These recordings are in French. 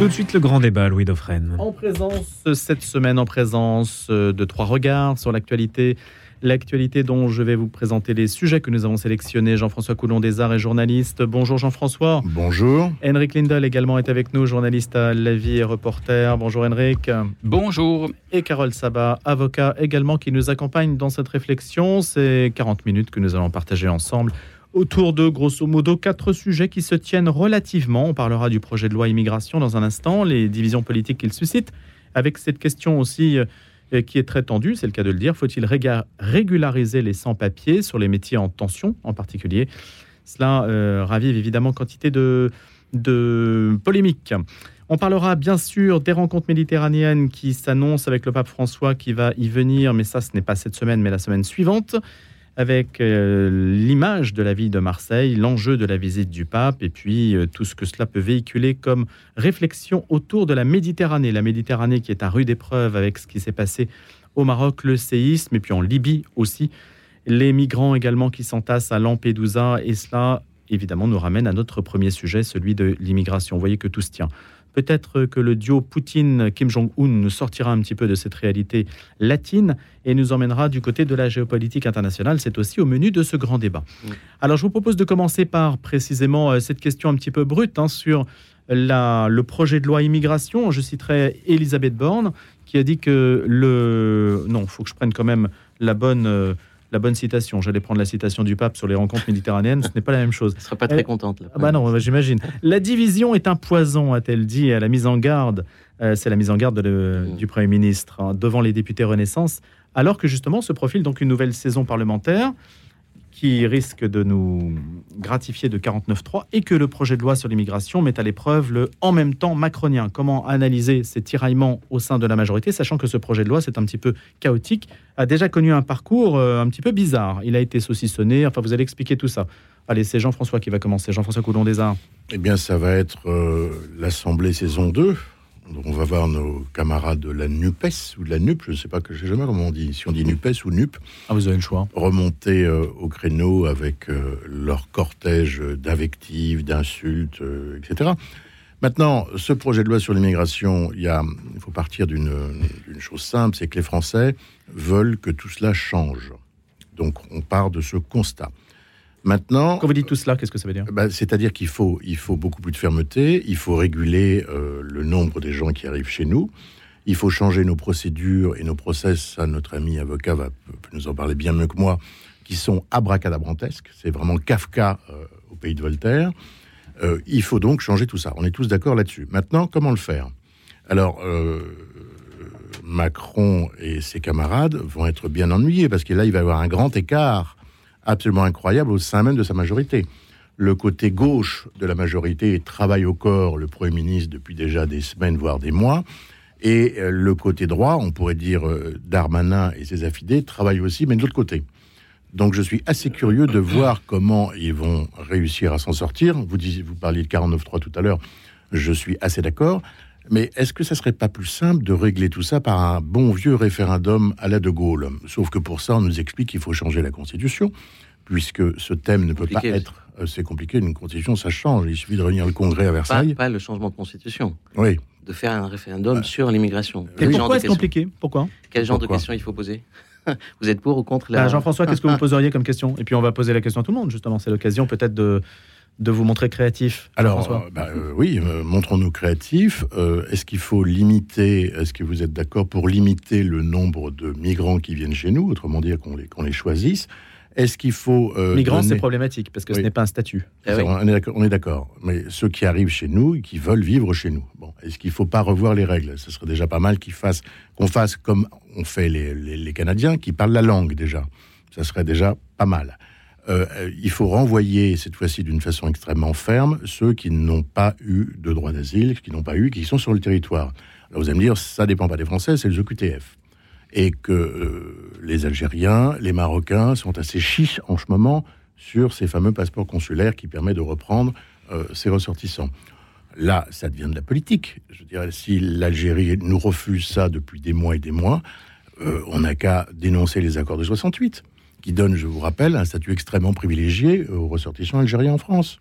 Tout de suite le grand débat, Louis Dauphren. En présence, cette semaine, en présence euh, de trois regards sur l'actualité. L'actualité dont je vais vous présenter les sujets que nous avons sélectionnés. Jean-François Coulon des Arts est journaliste. Bonjour Jean-François. Bonjour. Henrik Lindel également est avec nous, journaliste à La Vie et reporter. Bonjour Henrik. Bonjour. Et Carole Sabat, avocat également, qui nous accompagne dans cette réflexion. C'est 40 minutes que nous allons partager ensemble autour de, grosso modo, quatre sujets qui se tiennent relativement. On parlera du projet de loi immigration dans un instant, les divisions politiques qu'il suscite, avec cette question aussi euh, qui est très tendue, c'est le cas de le dire, faut-il régulariser les sans-papiers sur les métiers en tension en particulier? Cela euh, ravive évidemment quantité de, de polémiques. On parlera bien sûr des rencontres méditerranéennes qui s'annoncent avec le pape François qui va y venir, mais ça ce n'est pas cette semaine mais la semaine suivante avec euh, l'image de la ville de Marseille, l'enjeu de la visite du pape et puis euh, tout ce que cela peut véhiculer comme réflexion autour de la Méditerranée. La Méditerranée qui est à rude épreuve avec ce qui s'est passé au Maroc, le séisme et puis en Libye aussi. Les migrants également qui s'entassent à Lampedusa et cela évidemment nous ramène à notre premier sujet, celui de l'immigration. Vous voyez que tout se tient. Peut-être que le duo Poutine-Kim Jong-un nous sortira un petit peu de cette réalité latine et nous emmènera du côté de la géopolitique internationale. C'est aussi au menu de ce grand débat. Alors, je vous propose de commencer par précisément euh, cette question un petit peu brute hein, sur la, le projet de loi immigration. Je citerai Elisabeth Borne qui a dit que le... Non, il faut que je prenne quand même la bonne... La bonne citation. J'allais prendre la citation du pape sur les rencontres méditerranéennes. Ce n'est pas la même chose. Elle ne sera pas très contente. Là. Ah bah non, bah j'imagine. La division est un poison, a-t-elle dit, à la mise en garde. Euh, c'est la mise en garde mmh. du Premier ministre hein, devant les députés Renaissance, alors que justement se profile donc une nouvelle saison parlementaire qui risque de nous gratifier de 49.3 et que le projet de loi sur l'immigration met à l'épreuve le en même temps macronien. Comment analyser ces tiraillements au sein de la majorité, sachant que ce projet de loi, c'est un petit peu chaotique, a déjà connu un parcours euh, un petit peu bizarre. Il a été saucissonné, enfin vous allez expliquer tout ça. Allez, c'est Jean-François qui va commencer, Jean-François Coulon des Arts. Eh bien, ça va être euh, l'Assemblée saison 2, on va voir nos camarades de la NUPES ou de la NUP, je ne sais pas, que je sais jamais comment on dit, si on dit NUPES ou NUP. Ah, vous avez le choix. Remonter euh, au créneau avec euh, leur cortège d'invectives, d'insultes, euh, etc. Maintenant, ce projet de loi sur l'immigration, il, il faut partir d'une chose simple, c'est que les Français veulent que tout cela change. Donc, on part de ce constat. Maintenant, quand vous dites tout cela, qu'est-ce que ça veut dire bah, C'est-à-dire qu'il faut, il faut beaucoup plus de fermeté, il faut réguler euh, le nombre des gens qui arrivent chez nous, il faut changer nos procédures et nos process. Ça, notre ami avocat va nous en parler bien mieux que moi, qui sont abracadabrantesques. C'est vraiment Kafka euh, au pays de Voltaire. Euh, il faut donc changer tout ça. On est tous d'accord là-dessus. Maintenant, comment le faire? Alors. Macron et ses camarades vont être bien ennuyés parce que là, il va y avoir un grand écart absolument incroyable au sein même de sa majorité. Le côté gauche de la majorité travaille au corps le Premier ministre depuis déjà des semaines, voire des mois. Et euh, le côté droit, on pourrait dire euh, Darmanin et ses affidés, travaillent aussi, mais de l'autre côté. Donc je suis assez curieux de voir comment ils vont réussir à s'en sortir. Vous, disiez, vous parliez de 49.3 tout à l'heure, je suis assez d'accord. Mais est-ce que ça serait pas plus simple de régler tout ça par un bon vieux référendum à la De Gaulle? Sauf que pour ça, on nous explique qu'il faut changer la Constitution, puisque ce thème ne peut pas être... Euh, c'est compliqué, une Constitution, ça change. Il suffit de réunir le Congrès à Versailles. Pas, le changement de Constitution. Oui. De faire un référendum euh, sur l'immigration. Et pourquoi est-ce compliqué? Pourquoi? Quel genre de questions il faut poser? Vous êtes pour ou contre la... Bah, Jean-François, qu'est-ce que vous poseriez comme question? Et puis on va poser la question à tout le monde, justement. C'est l'occasion peut-être de de vous montrer créatif Alors, euh, bah, euh, oui, euh, montrons-nous créatifs. est-ce qu'il faut limiter, est-ce que vous êtes d'accord pour limiter le nombre de migrants qui viennent chez nous, autrement dire qu'on les, qu'on les choisisse? Est-ce qu'il faut. Migrants, c'est problématique parce que ce n'est pas un statut. Eh on est d'accord. Mais ceux qui arrivent chez nous et qui veulent vivre chez nous, bon, est-ce qu'il ne faut pas revoir les règles? Ce serait déjà pas mal qu'ils fassent, qu'on fasse comme on fait les, les Canadiens qui parlent la langue déjà. Ça serait déjà pas mal. Euh, il faut renvoyer cette fois-ci d'une façon extrêmement ferme ceux qui n'ont pas eu de droit d'asile, qui n'ont pas eu, qui sont sur le territoire. Alors vous allez me dire, ça dépend pas des Français, c'est le QTF. Et que euh, les Algériens, les Marocains sont assez chiches en ce moment sur ces fameux passeports consulaires qui permettent de reprendre euh, ces ressortissants. Là, ça devient de la politique. Je dirais, si l'Algérie nous refuse ça depuis des mois et des mois, on n'a qu'à dénoncer les accords de 68 qui donne, je vous rappelle, un statut extrêmement privilégié aux ressortissants algériens en France.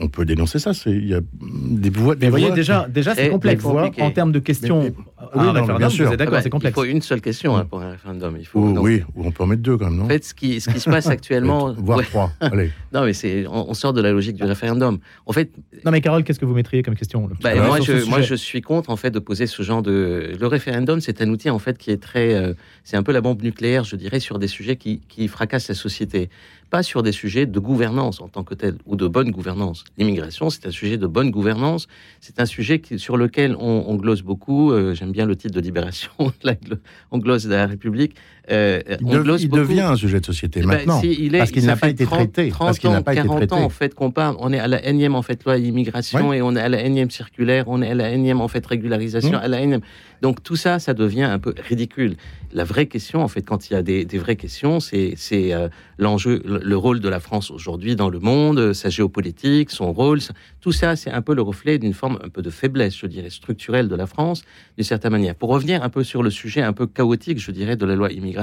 On peut dénoncer ça. Il y a des voies. Des vous voyez, déjà, déjà c'est complexe. En termes de questions, mais, oui, non, bien sûr. d'accord, c'est complexe. Il faut une seule question hein, pour un référendum. Il faut, oui, ou on peut en mettre deux quand même, non En fait, ce qui, ce qui se passe actuellement. Voire trois. Allez. Non, mais c'est, on, sort de la logique du référendum. En fait. Non, mais Carole, qu'est-ce que vous mettriez comme question bah, moi, je, moi, je suis contre en fait de poser ce genre de. Le référendum, c'est un outil en fait qui est très. Euh, c'est un peu la bombe nucléaire, je dirais, sur des sujets qui, qui fracassent la société pas sur des sujets de gouvernance en tant que tel ou de bonne gouvernance. L'immigration, c'est un sujet de bonne gouvernance. C'est un sujet qui, sur lequel on, on glose beaucoup. Euh, j'aime bien le titre de Libération, on glose de la République. Euh, il, on glose il devient un sujet de société eh ben, maintenant, il est, parce qu'il n'a pas été traité. 30 parce qu'il n'a pas 40 été traité. ans en fait qu'on parle. On est à la énième en fait loi immigration et on est à la énième circulaire. On est à la énième en fait régularisation. Mmh. À la énième. Donc tout ça, ça devient un peu ridicule. La vraie question, en fait, quand il y a des, des vraies questions, c'est euh, l'enjeu, le rôle de la France aujourd'hui dans le monde, sa géopolitique, son rôle. Tout ça, c'est un peu le reflet d'une forme un peu de faiblesse, je dirais, structurelle de la France, d'une certaine manière. Pour revenir un peu sur le sujet un peu chaotique, je dirais, de la loi immigration,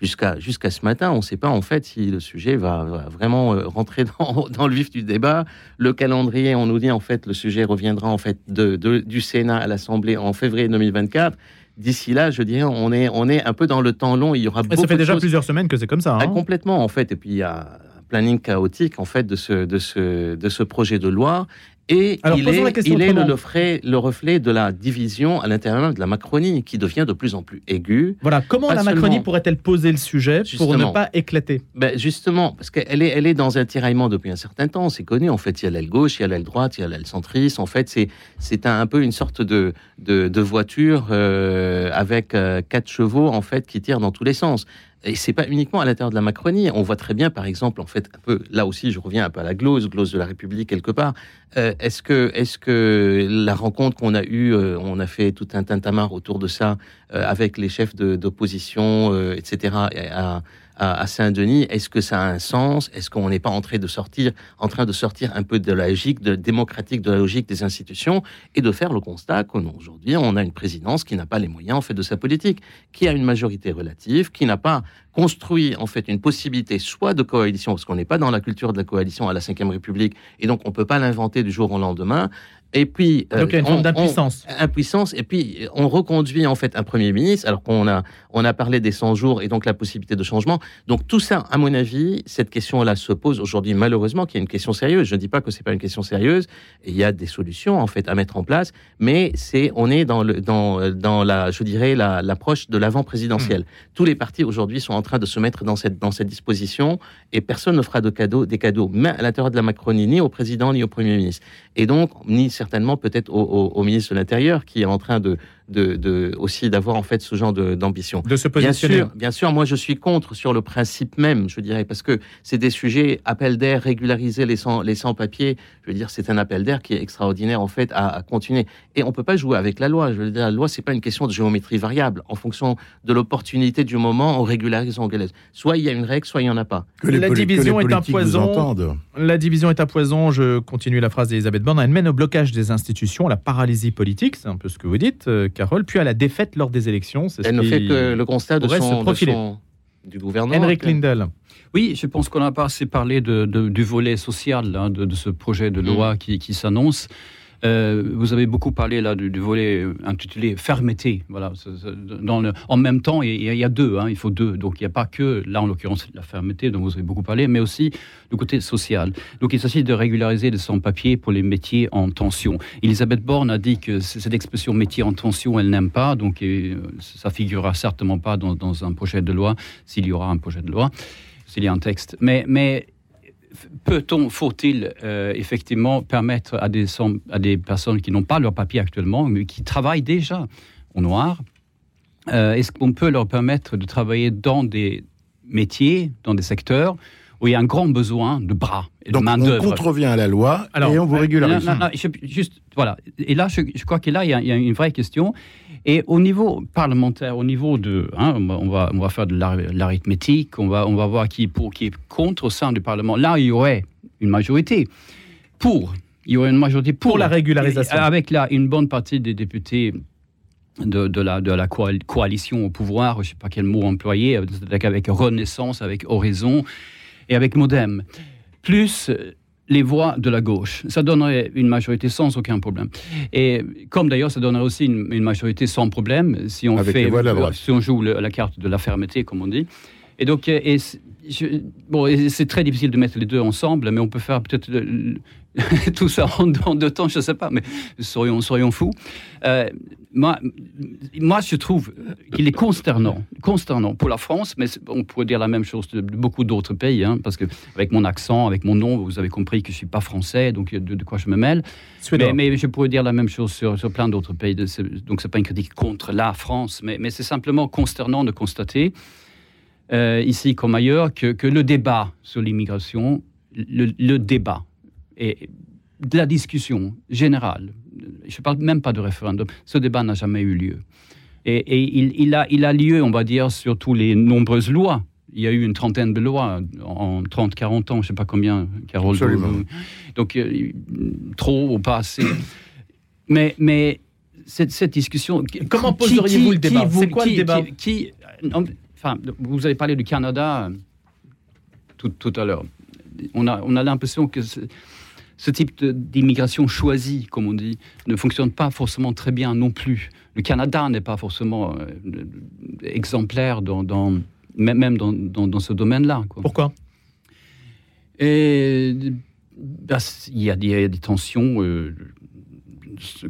jusqu'à jusqu'à ce matin, on ne sait pas en fait si le sujet va, vraiment euh, rentrer dans, dans, le vif du débat. Le calendrier, on nous dit en fait, le sujet reviendra en fait de, de du Sénat à l'Assemblée en février 2024 d'ici là, je dirais, on est, on est un peu dans le temps long. Il y aura ça fait déjà plusieurs semaines que c'est comme ça. Ah, hein complètement, en fait. Et puis, il y a un planning chaotique, en fait, de ce, de ce, de ce projet de loi. Et il est, il est le, reflet, le, reflet, de la division à l'intérieur de la Macronie qui devient de plus en plus aiguë. Voilà, comment la Macronie pourrait-elle poser le sujet pour ne pas éclater? ben Justement, parce qu'elle est, elle est dans un tiraillement depuis un certain temps, c'est connu. En fait, il y a l'aile gauche, il y a l'aile droite, il y a l'aile centriste. En fait, c'est, c'est un, un, peu une sorte de, de, de voiture euh, avec euh, quatre chevaux en fait qui tirent dans tous les sens. Et c'est pas uniquement à l'intérieur de la Macronie. On voit très bien, par exemple, en fait, un peu là aussi, je reviens un peu à la glose, glose de la République quelque part. Euh, est-ce que, est-ce que la rencontre qu'on a eue, euh, on a fait tout un tintamarre autour de ça euh, avec les chefs d'opposition, etc. à, Saint-Denis, est-ce que ça a un sens? Est-ce qu'on n'est pas en train de sortir, en train de sortir un peu de la logique de, démocratique, de la logique des institutions, et de faire le constat qu'aujourd'hui, on a une présidence qui n'a pas les moyens en fait de sa politique, qui a une majorité relative, qui n'a pas construit en fait une possibilité soit de coalition, parce qu'on n'est pas dans la culture de la coalition à la Ve République, et donc on peut pas l'inventer du jour au lendemain, et puis, euh, donc, il y a une forme d'impuissance. Impuissance. Et puis, on reconduit en fait un Premier ministre, alors qu'on a, on a parlé des 100 jours et donc la possibilité de changement. Donc, tout ça, à mon avis, cette question-là se pose aujourd'hui, malheureusement, qui est une question sérieuse. Je ne dis pas que c'est pas une question sérieuse. Il y a des solutions, en fait, à mettre en place. Mais c'est, on est dans, le, dans, dans la, je dirais, l'approche de l'avant présidentiel. Hmm. Tous les partis aujourd'hui sont en train de se mettre dans cette, dans cette disposition et personne ne fera de cadeaux, des cadeaux, mais à l'intérieur de la Macronie, ni au président, ni au Premier ministre. Et donc, ni certainement peut-être au, ministre de l'Intérieur qui est en train de, de, aussi d'avoir en fait ce genre d'ambition. De, se positionner. Bien sûr, bien sûr, moi je suis contre sur le principe même, je dirais, parce que c'est des sujets, appel d'air, régulariser les sans, les sans-papiers, je veux dire, c'est un appel d'air qui est extraordinaire en fait à, continuer. Et on peut pas jouer avec la loi. Je veux dire, la loi, c'est pas une question de géométrie variable. En fonction de l'opportunité du moment, on régularise, on régularise. Soit il y a une règle, soit il y en a pas. Que la division est un poison. La division est un poison. Je continue la phrase d'Elisabeth Borne. Elle mène au blocage des institutions, à la paralysie politique. C'est un peu ce que vous dites, euh, puis à la défaite lors des élections. Elle ne fait que le constat de son, du gouvernement. Henrik Lindel. Oui, je pense qu'on n'a pas assez parlé de, du volet social hein, de, ce projet de loi mm. qui, qui s'annonce. Euh, vous avez beaucoup parlé là du, volet intitulé fermeté. Voilà, en même temps, il y, a deux. Hein, il faut deux. Donc il n'y a pas que là en l'occurrence la fermeté dont vous avez beaucoup parlé, mais aussi le côté social. Donc il s'agit de régulariser les sans-papiers pour les métiers en tension. Elisabeth Borne a dit que cette expression métier en tension, elle n'aime pas. Donc euh, ça figurera certainement pas dans, un projet de loi s'il y aura un projet de loi s'il y a un texte. Mais peut-on, faut-il euh, effectivement permettre à des, à des personnes qui n'ont pas leur papier actuellement, mais qui travaillent déjà au noir, euh, est-ce qu'on peut leur permettre de travailler dans des métiers, dans des secteurs où il y a un grand besoin de bras et de main d'œuvre. On contrevient à la loi et on vous régularise. juste, voilà. Et là, je, crois qu'il là, il y, a, une vraie question. Et au niveau parlementaire, au niveau de, hein, on, va, on va faire de l'arithmétique, on va, on va voir qui est pour, qui est contre au sein du Parlement. Là, il y aurait une majorité pour. Il y aurait une majorité pour, pour la régularisation. Avec là une bonne partie des députés de, de, la, de la coalition au pouvoir, je ne sais pas quel mot employer, avec Renaissance, avec Horizon et avec Modem. Plus les voix de la gauche. Ça donnerait une majorité sans aucun problème. Et comme d'ailleurs, ça donnerait aussi une, majorité sans problème si on, fait, si on joue la carte de la fermeté, comme on dit. Et donc, et, bon, c'est très difficile de mettre les deux ensemble, mais on peut faire peut-être tout ça en, deux temps, je ne sais pas, mais soyons, soyons fous. Euh, moi, moi, je trouve qu'il est consternant, consternant pour la France, mais on pourrait dire la même chose de beaucoup d'autres pays, hein, parce que avec mon accent, avec mon nom, vous avez compris que je ne suis pas français, donc de, quoi je me mêle. Mais, mais, je pourrais dire la même chose sur, sur plein d'autres pays, donc ce n'est pas une critique contre la France, mais, mais c'est simplement consternant de constater, euh, ici comme ailleurs, que, que le débat sur l'immigration, le, le débat, et de la discussion générale, je ne parle même pas de référendum, ce débat n'a jamais eu lieu. Et, il, a, il a lieu, on va dire, sur toutes les nombreuses lois. Il y a eu une trentaine de lois en 30-40 ans, je ne sais pas combien, Carole. Donc, euh, trop ou pas assez. Mais, mais cette, cette discussion. Comment poseriez-vous le débat C'est quoi le débat qui, enfin, Vous avez parlé du Canada euh, tout, tout à l'heure. On a, on a l'impression que ce type d'immigration choisie, comme on dit, ne fonctionne pas forcément très bien non plus. Le Canada n'est pas forcément euh, exemplaire dans, même dans, dans, ce domaine-là. Pourquoi? Et, bah, il, y a, des tensions. Euh,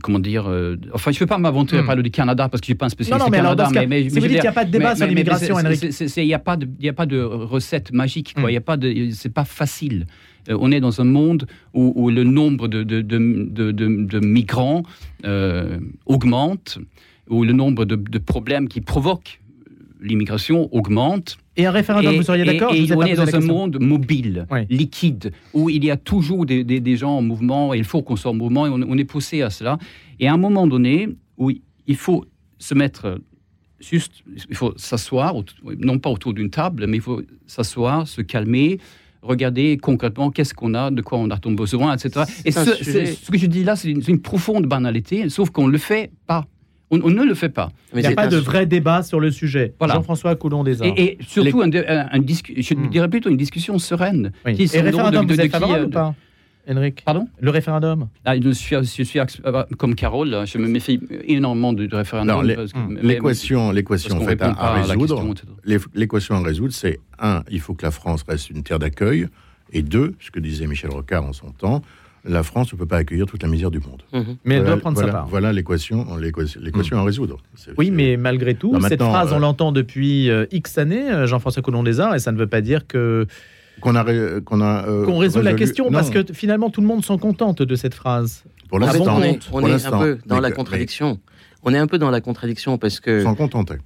comment dire euh, Enfin, je ne veux pas m'aventurer à hmm. parler du Canada parce que je ne suis pas un spécialiste du Canada. mais, mais, si vous dites qu'il n'y a pas de débat sur l'immigration, Il n'y a, pas de, a pas de recette magique. Ce n'est c'est pas facile. Euh, on est dans un monde où, le nombre de, de, migrants euh, augmente, où le nombre de, problèmes qui provoquent l'immigration augmente. Et un référendum, vous seriez d'accord Et, on est dans un monde mobile, liquide, où il y a toujours des, gens en mouvement, et il faut qu'on soit en mouvement, et on, est poussé à cela. Et à un moment donné, où il faut se mettre juste, il faut s'asseoir, non pas autour d'une table, mais il faut s'asseoir, se calmer, regarder concrètement qu'est-ce qu'on a, de quoi on a ton besoin, etc. Et ce, que je dis là, c'est une, profonde banalité, sauf qu'on ne le fait pas. On, ne le fait pas. Il n'y a pas de vrai débat sur le sujet. Jean-François Coulon des Arts. Et, surtout, un, je hmm. dirais plutôt une discussion sereine. Qui et référendum, de, vous êtes favorable ou pas Henrik Pardon? Le référendum ah, je, suis, je suis euh, comme Carole, je me méfie énormément du, référendum. L'équation l'équation faite à, résoudre, l'équation à résoudre, c'est un, il faut que la France reste une terre d'accueil, et deux, ce que disait Michel Rocard en son temps, la France ne peut pas accueillir toute la misère du monde. Mhm. Mais elle doit prendre sa part. Voilà l'équation l'équation à résoudre. Oui, mais malgré tout, cette phrase, on euh, l'entend depuis euh, X années, Jean-François Coulon des Arts, et ça ne veut pas dire que qu'on a, qu'on a euh, qu'on résout la question parce que finalement tout le monde s'en contente de cette phrase. Pour l'instant, on est, on est un peu dans la contradiction. On est un peu dans la contradiction parce que contenter.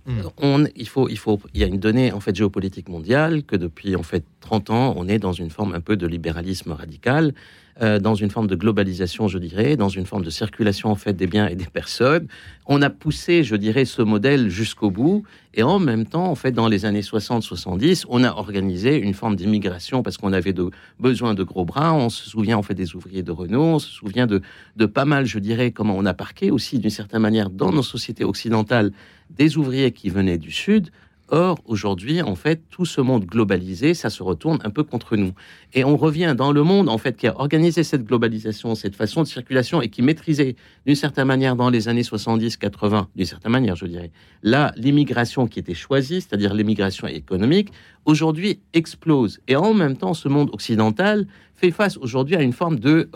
On, il faut, il faut, il y a une donnée en fait géopolitique mondiale que depuis en fait 30 ans, on est dans une forme un peu de libéralisme radical euh, dans une forme de globalisation, je dirais, dans une forme de circulation en fait des biens et des personnes. On a poussé, je dirais, ce modèle jusqu'au bout, et en même temps, en fait, dans les années 60-70, on a organisé une forme d'immigration parce qu'on avait besoin de gros bras. On se souvient en fait des ouvriers de Renault, on se souvient de pas mal, je dirais, comment on a parqué aussi d'une certaine manière dans nos sociétés occidentales des ouvriers qui venaient du Sud Or, aujourd'hui, en fait, tout ce monde globalisé, ça se retourne un peu contre nous. Et on revient dans le monde, en fait, qui a organisé cette globalisation, cette façon de circulation et qui maîtrisait, d'une certaine manière, dans les années 70-80, d'une certaine manière, je dirais, là, l'immigration qui était choisie, c'est-à-dire l'immigration économique, aujourd'hui explose. Et en même temps, ce monde occidental fait face aujourd'hui à une forme de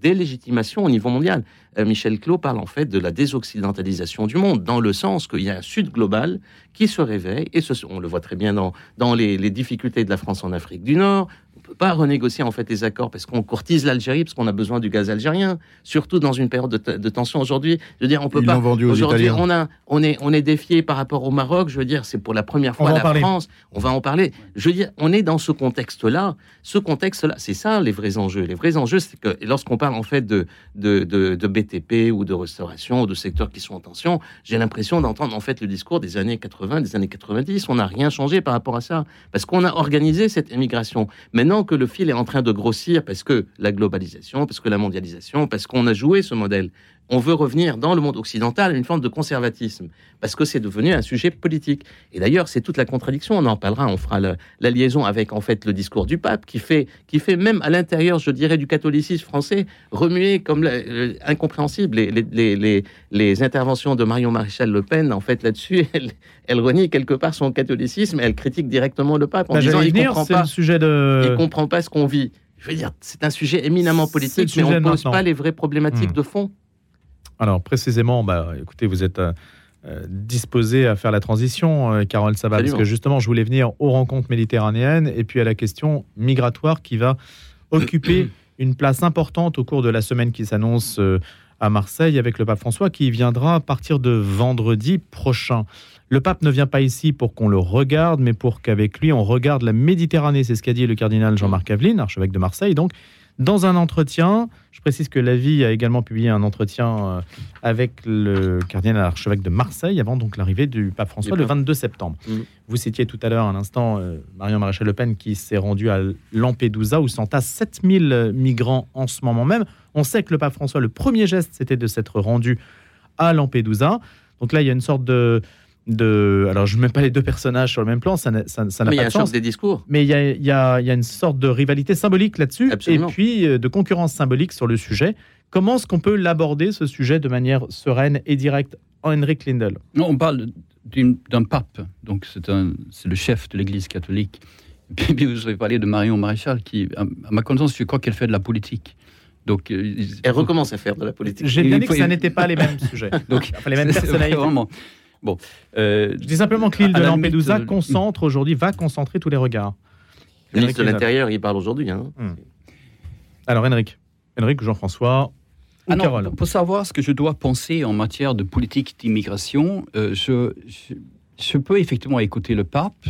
délégitimation au niveau mondial. Euh, Michel Clot parle en fait de la désoccidentalisation du monde, dans le sens qu'il y a un Sud global qui se réveille, et ce, on le voit très bien dans, dans les, les difficultés de la France en Afrique du Nord, peut pas renégocier en fait les accords parce qu'on courtise l'Algérie parce qu'on a besoin du gaz algérien, surtout dans une période de, tension aujourd'hui. Je veux dire, on peut pas. Aujourd'hui, on a, on est, on est défié par rapport au Maroc. Je veux dire, c'est pour la première fois la France. On va en parler. Je veux dire, on est dans ce contexte-là. Ce contexte-là, c'est ça les vrais enjeux. Les vrais enjeux, c'est que lorsqu'on parle en fait de, de, de, BTP ou de restauration ou de secteurs qui sont en tension, j'ai l'impression d'entendre en fait le discours des années 80, des années 90. On n'a rien changé par rapport à ça parce qu'on a organisé cette émigration. Maintenant que le fil est en train de grossir parce que la globalisation, parce que la mondialisation, parce qu'on a joué ce modèle on veut revenir dans le monde occidental à une forme de conservatisme, parce que c'est devenu un sujet politique. Et d'ailleurs, c'est toute la contradiction, on en parlera, on fera la, liaison avec en fait le discours du pape, qui fait, qui fait même à l'intérieur, je dirais, du catholicisme français, remuer comme euh, incompréhensible les, les, les, les, interventions de Marion Maréchal Le Pen, en fait, là-dessus, elle, elle, renie quelque part son catholicisme, elle critique directement le pape en bah, disant, il comprend pas, sujet de... il comprend pas ce qu'on vit. Je veux dire, c'est un sujet éminemment politique, mais on ne pose pas les vraies problématiques hmm. de fond. Alors précisément, bah, écoutez, vous êtes euh, euh, disposé à faire la transition, euh, Carole Sabat, parce que justement, je voulais venir aux rencontres méditerranéennes et puis à la question migratoire qui va occuper une place importante au cours de la semaine qui s'annonce à Marseille avec le pape François qui viendra à partir de vendredi prochain. Le pape ne vient pas ici pour qu'on le regarde, mais pour qu'avec lui, on regarde la Méditerranée. C'est ce qu'a dit le cardinal Jean-Marc Aveline, archevêque de Marseille. Donc, dans un entretien, je précise que la vie a également publié un entretien euh, avec le cardinal archevêque de Marseille avant donc l'arrivée du pape François le 22 septembre. Mm. Vous citiez tout à l'heure un instant euh, Marion Maréchal Le Pen qui s'est rendue à Lampedusa où s'entassent 7000 migrants en ce moment même. On sait que le pape François, le premier geste, c'était de s'être rendu à Lampedusa. Donc là, il y a une sorte de, de. Alors, je ne mets pas les deux personnages sur le même plan, ça n'a ça, pas il y a de sens. des discours. Mais il y a, y, a, y a, une sorte de rivalité symbolique là-dessus, et puis euh, de concurrence symbolique sur le sujet. Comment est-ce qu'on peut l'aborder, ce sujet, de manière sereine et directe? Henrik Lindel Non, on parle d'un pape, donc c'est le chef de l'Église catholique. Puis vous avez parlé de Marion Maréchal, qui, à ma connaissance, je crois qu'elle fait de la politique. Donc, euh, elle recommence à faire de la politique. J'ai dit que ça n'était pas les mêmes sujets, donc enfin, les mêmes personnalités. Vraiment. Bon, euh, je dis simplement que l'île de Lampedusa concentre aujourd'hui, va concentrer tous les regards. Le ministre de l'Intérieur, il parle aujourd'hui. Hein. Hmm. Alors, Henrik, Henrik, Jean-François, ah non, pour savoir ce que je dois penser en matière de politique d'immigration, euh, je, je, peux effectivement écouter le pape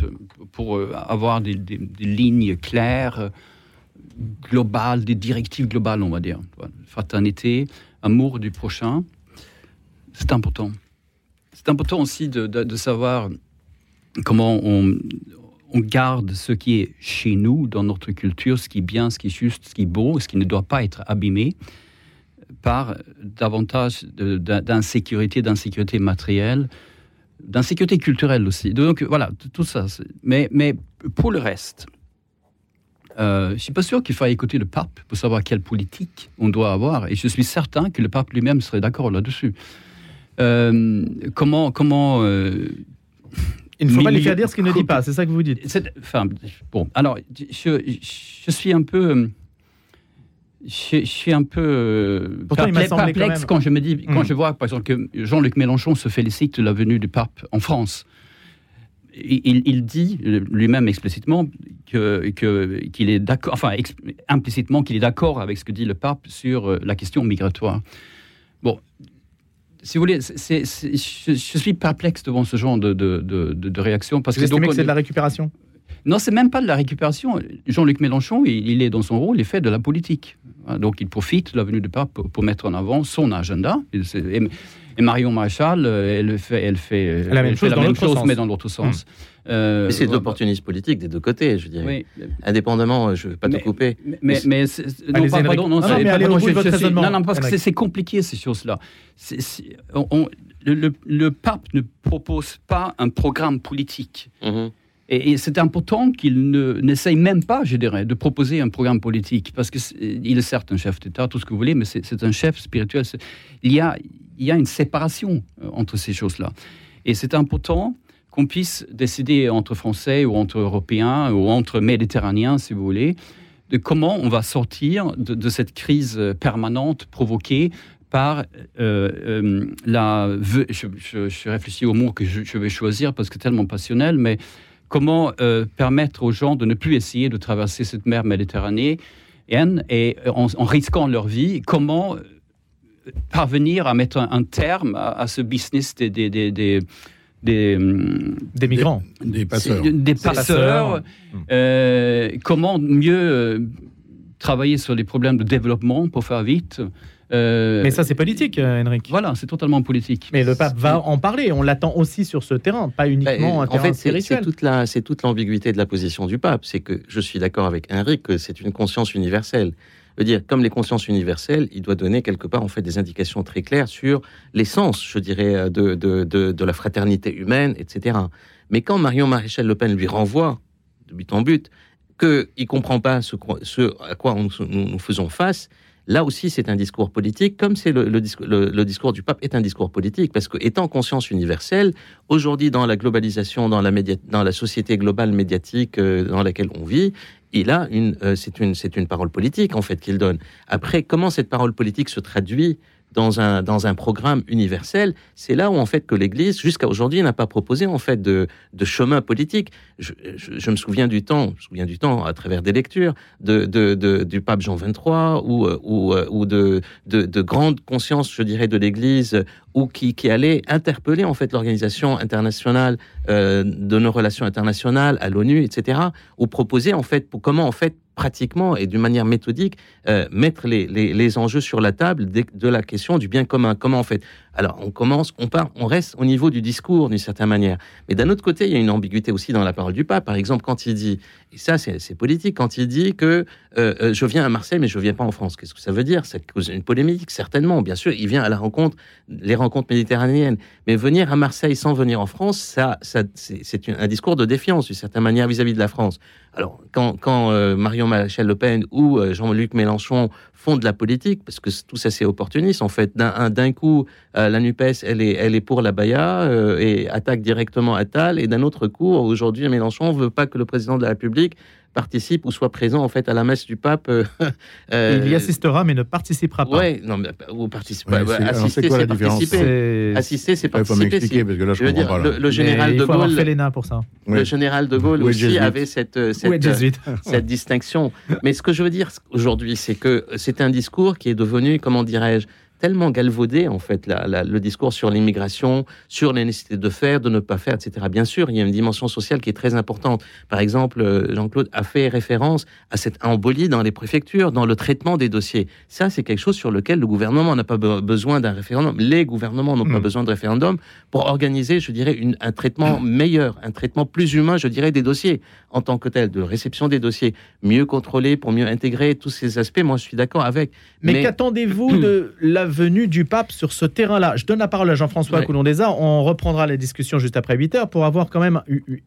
pour euh, avoir des, des, lignes claires, globales, des directives globales, on va dire. Fraternité, amour du prochain, c'est important c'est important aussi de, savoir comment on, garde ce qui est chez nous, dans notre culture, ce qui est bien, ce qui est juste, ce qui est beau, ce qui ne doit pas être abîmé par davantage d'insécurité, d'insécurité matérielle, d'insécurité culturelle aussi. Donc voilà, tout ça. Mais, pour le reste, euh, je ne suis pas sûr qu'il faille écouter le pape pour savoir quelle politique on doit avoir. Et je suis certain que le pape lui-même serait d'accord là-dessus. Euh, comment. comment euh, il ne faut pas lui faire dire ce qu'il ne dit pas, c'est ça que vous dites. Enfin, bon, alors, je, je suis un peu. Je, suis un peu perplexe quand, je me dis, quand hmm. je vois par exemple que Jean-Luc Mélenchon se félicite de la venue du pape en France. Il, il dit lui-même explicitement que, qu'il est d'accord, enfin implicitement qu'il est d'accord avec ce que dit le pape sur euh, la question migratoire. Bon, si vous voulez, je, suis perplexe devant ce genre de, de, de, réaction. Parce vous que, que c'est de la récupération? Non, c'est même pas de la récupération. Jean-Luc Mélenchon, il, est dans son rôle, il fait de la politique. Hein, donc il profite de la venue du pape pour, mettre en avant son agenda. Et, Marion Maréchal, euh, elle fait, elle fait, la même chose, mais dans l'autre sens. Hum. Euh, c'est de l'opportunisme politique des deux côtés, je dirais. Indépendamment, je ne vais pas te couper. Mais, mais, non, pardon, non, non, non, parce que c'est compliqué ces choses-là. Le, le, pape ne propose pas un programme politique. Mm-hmm. Et, c'est important qu'il n'essaye même pas, je dirais, de proposer un programme politique, parce qu'il est certes un chef d'État, tout ce que vous voulez, mais c'est un chef spirituel. Il y, a, il y a une séparation euh, entre ces choses-là. Et c'est important qu'on puisse décider entre Français ou entre Européens ou entre Méditerranéens, si vous voulez, de comment on va sortir de, cette crise permanente provoquée par euh, euh, la... Je, réfléchis au mot que je, vais choisir parce que tellement passionnel, mais comment euh, permettre aux gens de ne plus essayer de traverser cette mer Méditerranéenne et en, risquant leur vie, comment parvenir à mettre un, terme à, ce business des migrants, des, passeurs. Des, passeurs. Euh, comment mieux euh, travailler sur les problèmes de développement pour faire vite euh, mais ça, c'est politique, Henrik. Voilà, c'est totalement politique. Mais le pape va en parler. On l'attend aussi sur ce terrain, pas uniquement un terrain en fait, C'est toute la, toute l'ambiguïté de la position du pape. C'est que je suis d'accord avec Henrik que c'est une conscience universelle. Dire, comme les consciences universelles, il doit donner quelque part en fait des indications très claires sur l'essence, je dirais, de, de, de, la fraternité humaine, etc. Mais quand Marion Maréchal Le Pen lui renvoie de but en but qu'il ne comprend pas ce, ce, à quoi nous, nous faisons face, Là aussi, c'est un discours politique, comme c'est le, discours du pape est un discours politique, parce que étant conscience universelle, aujourd'hui dans la globalisation, dans la, dans la société globale médiatique euh, dans laquelle on vit, il a une, euh, c'est une, c'est une parole politique en fait qu'il donne. Après, comment cette parole politique se traduit dans un, dans un programme universel, c'est là où en fait que l'Église, jusqu'à aujourd'hui, n'a pas proposé en fait de, de chemin politique. Je, me souviens du temps, je me souviens du temps à travers des lectures de, de, du pape Jean XXIII ou, ou, ou de, de, grandes consciences, je dirais, de l'Église ou qui, allait interpeller en fait l'organisation internationale euh, de nos relations internationales à l'ONU, etc. ou proposer en fait comment en fait pratiquement et d'une manière méthodique euh, mettre les, enjeux sur la table de, la question du bien commun. Comment en fait Alors on commence, on part, on reste au niveau du discours d'une certaine manière. Mais d'un autre côté, il y a une ambiguïté aussi dans la parole du pape. Par exemple, quand il dit, et ça c'est politique, quand il dit que euh, euh, je viens à Marseille mais je viens pas en France, qu'est-ce que ça veut dire? Ça cause une polémique, certainement. Bien sûr, il vient à la rencontre, les rencontres méditerranéennes. Mais venir à Marseille sans venir en France, ça c'est un discours de défiance d'une certaine manière vis-à-vis de la France. Alors, quand, quand euh, Marion Maréchal Le Pen ou euh, Jean-Luc Mélenchon font de la politique, parce que tout ça c'est opportuniste, en fait, d'un coup, euh, la NUPES, elle est, elle est pour la Baïa et attaque directement Attal, et d'un autre coup, aujourd'hui, Mélenchon veut pas que le président de la République participe ou soit présent en fait à la messe du pape. Euh, euh, il y assistera mais ne participera pas. Oui, non, mais, ou participer. assister, c'est participer. Assister, c'est participer. parce que là, je, veux dire, le, général de Gaulle. fait pour ça. Le général de Gaulle aussi avait cette, euh, cette, cette distinction. Mais ce que je veux dire aujourd'hui, c'est que c'est un discours qui est devenu, comment dirais-je, tellement galvaudé, en fait, le discours sur l'immigration, sur la nécessité de faire, de ne pas faire, etc. Bien sûr, il y a une dimension sociale qui est très importante. Par exemple, euh, Jean-Claude a fait référence à cette embolie dans les préfectures, dans le traitement des dossiers. Ça, c'est quelque chose sur lequel le gouvernement n'a pas besoin d'un référendum. Les gouvernements n'ont pas hmm. besoin de référendum pour organiser, je dirais, une, un traitement meilleur, un traitement plus humain, je dirais, des dossiers en tant que tel, de réception des dossiers, mieux contrôlés pour mieux intégrer tous ces aspects. Moi, je suis d'accord avec. Mais, qu'attendez-vous de la venue du pape sur ce terrain-là Je donne la parole à Jean-François Coulon-Désart. On reprendra la discussion juste après 8 heures pour avoir quand même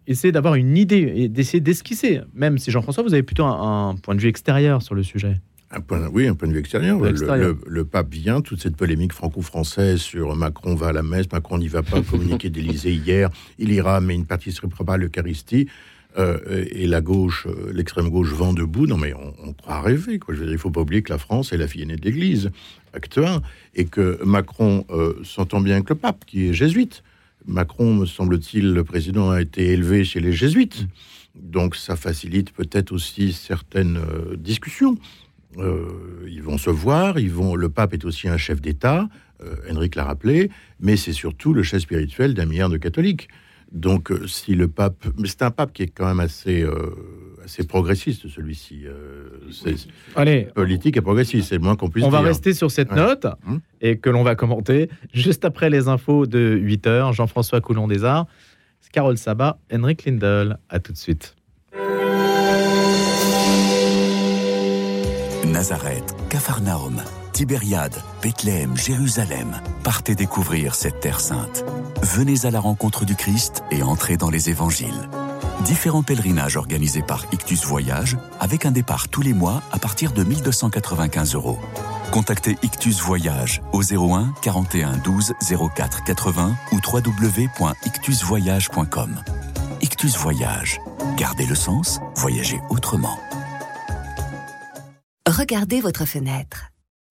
essayé d'avoir une idée et d'essayer d'esquisser. Même si Jean-François, vous avez plutôt un, point de vue extérieur sur le sujet. Un point, oui, un point de vue extérieur. Le, pape vient, toute cette polémique franco-française sur Macron va à la messe, Macron n'y va pas, communiqué d'Élysée hier, il ira, mais une partie serait pas à l'Eucharistie. Euh, et la gauche, euh, l'extrême gauche vend debout. Non, mais on, croit rêver. Quoi. Je faut pas oublier que la France est la fille aînée de l'Église, acte 1, et que Macron euh, s'entend bien avec le pape, qui est jésuite. Macron, me semble-t-il, le président a été élevé chez les jésuites. Donc ça facilite peut-être aussi certaines discussions. ils vont se voir, ils vont. Le pape est aussi un chef d'État, Henrik l'a rappelé, mais c'est surtout le chef spirituel d'un milliard de catholiques. Donc, euh, si le pape, mais c'est un pape qui est quand même assez, euh, assez progressiste, celui-ci. Euh, Allez, politique et progressiste, c'est le moins qu'on puisse on dire. On va rester sur cette note hum. et que l'on va commenter juste après les infos de 8 heures. Jean-François Coulon des Arts, Carole Sabat, Henrik Lindel. À tout de suite. Nazareth, Capharnaüm. Tibériade, Bethléem, Jérusalem, partez découvrir cette terre sainte. Venez à la rencontre du Christ et entrez dans les évangiles. Différents pèlerinages organisés par Ictus Voyage avec un départ tous les mois à partir de 1295 euros. Contactez Ictus Voyage au 01 41 12 04 80 ou www.ictusvoyage.com. Ictus Voyage. Gardez le sens, voyagez autrement. Regardez votre fenêtre.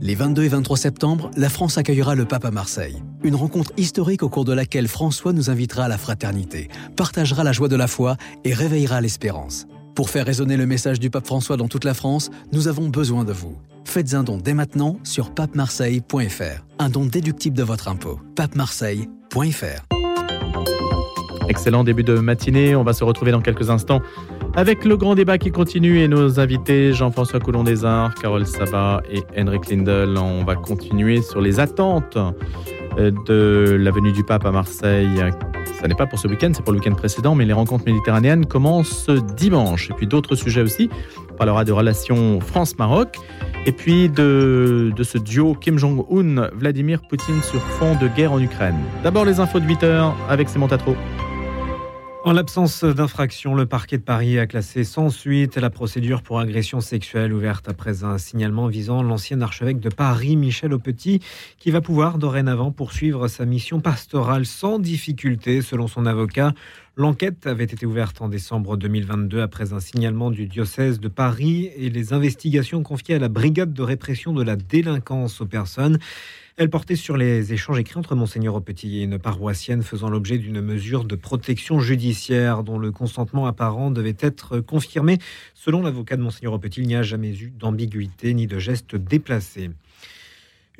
Les 22 et 23 septembre, la France accueillera le pape à Marseille. Une rencontre historique au cours de laquelle François nous invitera à la fraternité, partagera la joie de la foi et réveillera l'espérance. Pour faire résonner le message du pape François dans toute la France, nous avons besoin de vous. Faites un don dès maintenant sur papemarseille.fr. Un don déductible de votre impôt. papemarseille.fr. Excellent début de matinée. On va se retrouver dans quelques instants avec le grand débat qui continue et nos invités Jean-François Coulon Arts, Carole Sabat et Henrik Lindel. On va continuer sur les attentes euh, de la venue du pape à Marseille. Ce n'est pas pour ce week-end, c'est pour le week-end précédent, mais les rencontres méditerranéennes commencent dimanche. Et puis d'autres sujets aussi. On parlera de relations France-Maroc. Et puis de, de ce duo Kim Jong-un, Vladimir Poutine sur fond de guerre en Ukraine. D'abord les infos de 8 heures avec Simon Tatro. En l'absence d'infraction, le parquet de Paris a classé sans suite la procédure pour agression sexuelle ouverte après un signalement visant l'ancien archevêque de Paris, Michel Aupetit, qui va pouvoir dorénavant poursuivre sa mission pastorale sans difficulté, selon son avocat. L'enquête avait été ouverte en décembre 2022 après un signalement du diocèse de Paris et les investigations confiées à la brigade de répression de la délinquance aux personnes. Elle portait sur les échanges écrits entre Monseigneur Aupetit et une paroissienne faisant l'objet d'une mesure de protection judiciaire dont le consentement apparent devait être confirmé. Selon l'avocat de Monseigneur Aupetit, il n'y a jamais eu d'ambiguïté ni de geste déplacé.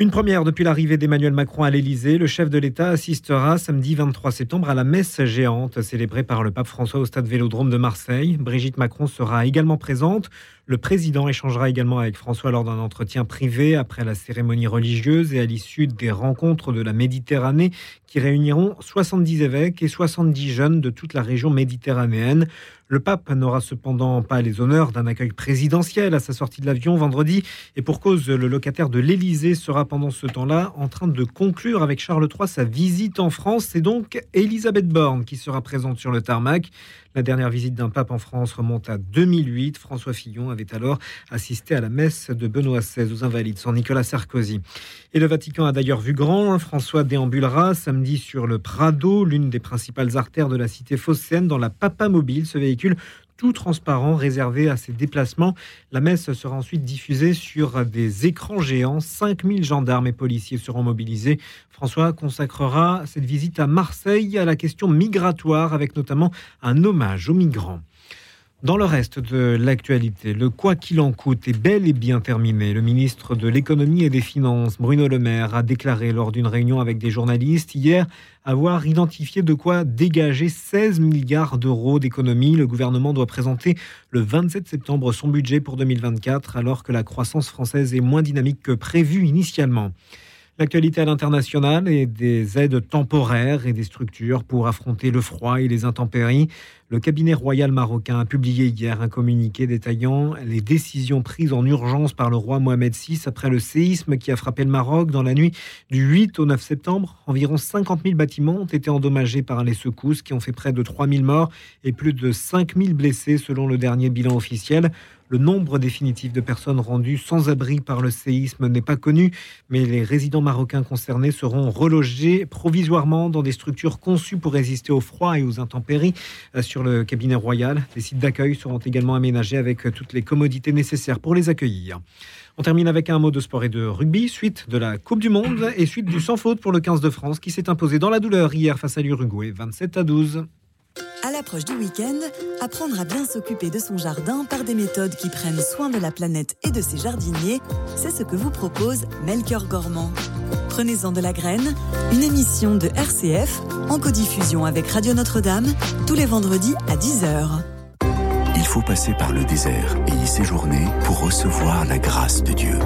Une première depuis l'arrivée d'Emmanuel Macron à l'Élysée. Le chef de l'État assistera samedi 23 septembre à la messe géante célébrée par le pape François au stade Vélodrome de Marseille. Brigitte Macron sera également présente. Le président échangera également avec François lors d'un entretien privé après la cérémonie religieuse et à l'issue des rencontres de la Méditerranée qui réuniront 70 évêques et 70 jeunes de toute la région méditerranéenne. Le pape n'aura cependant pas les honneurs d'un accueil présidentiel à sa sortie de l'avion vendredi et pour cause, le locataire de l'Élysée sera pendant ce temps-là en train de conclure avec Charles III sa visite en France. C'est donc Elisabeth Borne qui sera présente sur le tarmac. La dernière visite d'un pape en France remonte à 2008. François Fillon avait alors assisté à la messe de Benoît XVI aux Invalides sans Nicolas Sarkozy. Et le Vatican a d'ailleurs vu grand. François déambulera samedi sur le Prado, l'une des principales artères de la cité phocéenne, dans la Papa Mobile. Ce véhicule tout transparent réservé à ses déplacements. La messe sera ensuite diffusée sur des écrans géants. 5000 gendarmes et policiers seront mobilisés. François consacrera cette visite à Marseille à la question migratoire avec notamment un hommage aux migrants. Dans le reste de l'actualité, le quoi qu'il en coûte est bel et bien terminé. Le ministre de l'économie et des finances, Bruno Le Maire, a déclaré lors d'une réunion avec des journalistes hier avoir identifié de quoi dégager 16 milliards d'euros d'économies. Le gouvernement doit présenter le 27 septembre son budget pour 2024 alors que la croissance française est moins dynamique que prévu initialement. L'actualité à l'international et des aides temporaires et des structures pour affronter le froid et les intempéries. Le cabinet royal marocain a publié hier un communiqué détaillant les décisions prises en urgence par le roi Mohamed VI après le séisme qui a frappé le Maroc dans la nuit du 8 au 9 septembre. Environ 50 000 bâtiments ont été endommagés par les secousses qui ont fait près de 3 000 morts et plus de 5 000 blessés selon le dernier bilan officiel. Le nombre définitif de personnes rendues sans abri par le séisme n'est pas connu, mais les résidents marocains concernés seront relogés provisoirement dans des structures conçues pour résister au froid et aux intempéries le cabinet royal. Des sites d'accueil seront également aménagés avec toutes les commodités nécessaires pour les accueillir. On termine avec un mot de sport et de rugby, suite de la Coupe du Monde et suite du sans faute pour le 15 de France qui s'est imposé dans la douleur hier face à l'Uruguay, 27 à 12. À l'approche du week-end, apprendre à bien s'occuper de son jardin par des méthodes qui prennent soin de la planète et de ses jardiniers, c'est ce que vous propose Melchior Gormand. Prenez-en de la graine, une émission de RCF en codiffusion avec Radio Notre-Dame tous les vendredis à 10h. Il faut passer par le désert et y séjourner pour recevoir la grâce de Dieu.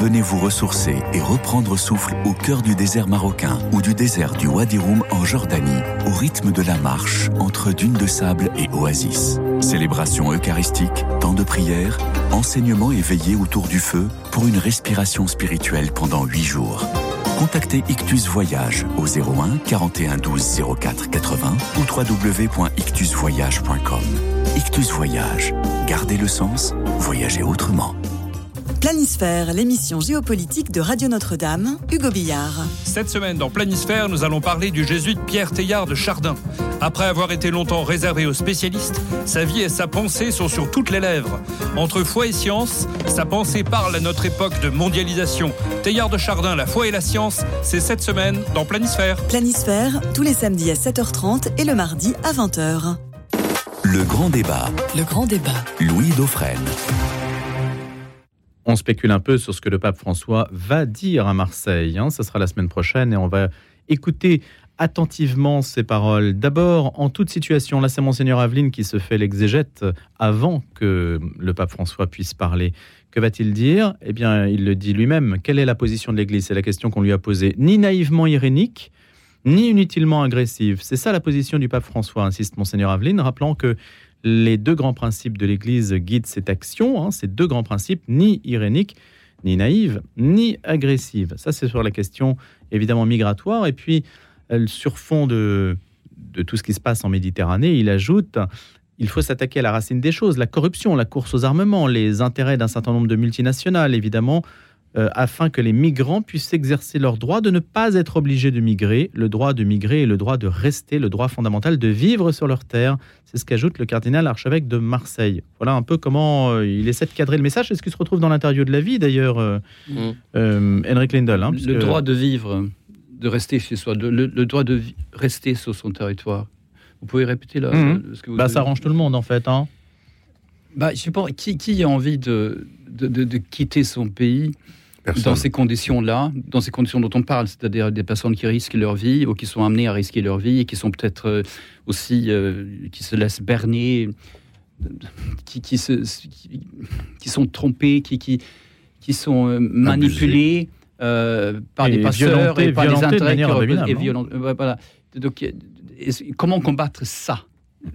Venez vous ressourcer et reprendre souffle au cœur du désert marocain ou du désert du Wadi Rum en Jordanie, au rythme de la marche entre dunes de sable et oasis. Célébration eucharistique, temps de prière, enseignement éveillé autour du feu pour une respiration spirituelle pendant huit jours. Contactez Ictus Voyage au 01 41 12 04 80 ou www.ictusvoyage.com. Ictus Voyage. Gardez le sens, voyagez autrement. Planisphère, l'émission géopolitique de Radio Notre-Dame, Hugo Billard. Cette semaine, dans Planisphère, nous allons parler du jésuite Pierre Teilhard de Chardin. Après avoir été longtemps réservé aux spécialistes, sa vie et sa pensée sont sur toutes les lèvres. Entre foi et science, sa pensée parle à notre époque de mondialisation. Teilhard de Chardin, la foi et la science, c'est cette semaine dans Planisphère. Planisphère, tous les samedis à 7h30 et le mardi à 20h. Le grand débat. Le grand débat. Louis Dauphren. On spécule un peu sur ce que le pape François va dire à Marseille. Hein. Ce sera la semaine prochaine et on va écouter attentivement ces paroles. D'abord, en toute situation, là c'est monseigneur Aveline qui se fait l'exégète avant que le pape François puisse parler. Que va-t-il dire? Eh bien, il le dit lui-même. Quelle est la position de l'Église? C'est la question qu'on lui a posée. Ni naïvement irénique, ni inutilement agressive. C'est ça la position du pape François, insiste monseigneur Aveline, rappelant que les deux grands principes de l'Église guident cette action, hein, ces deux grands principes, ni irénique, ni naïve, ni agressive. Ça, c'est sur la question évidemment migratoire. Et puis, euh, sur fond de tout ce qui se passe en Méditerranée, il ajoute il faut s'attaquer à la racine des choses, la corruption, la course aux armements, les intérêts d'un certain nombre de multinationales, évidemment, euh, afin que les migrants puissent exercer leur droit de ne pas être obligés de migrer, le droit de migrer et le droit de rester, le droit fondamental de vivre sur leur terre. C'est ce qu'ajoute le cardinal archevêque de Marseille. Voilà un peu comment euh, il essaie de cadrer le message. Est-ce qu'il se retrouve dans l'interview de la vie, d'ailleurs, euh, mm. Henrik hein, Le droit de vivre, de rester chez soi, le, droit de rester sur son territoire. Vous pouvez répéter là mm. ce que vous bah, Ça arrange tout le monde, en fait. Hein. Bah, je qui, qui a envie de, de, de quitter son pays dans ces conditions-là, dans ces conditions dont on parle, c'est-à-dire des personnes qui risquent leur vie ou qui sont amenées à risquer leur vie et qui sont peut-être euh, aussi, euh, qui se laissent berner, qui, qui, se, qui, sont trompés, qui, qui, qui sont euh, manipulés par des passeurs et par des intérêts et violents. Voilà. Donc, comment combattre ça?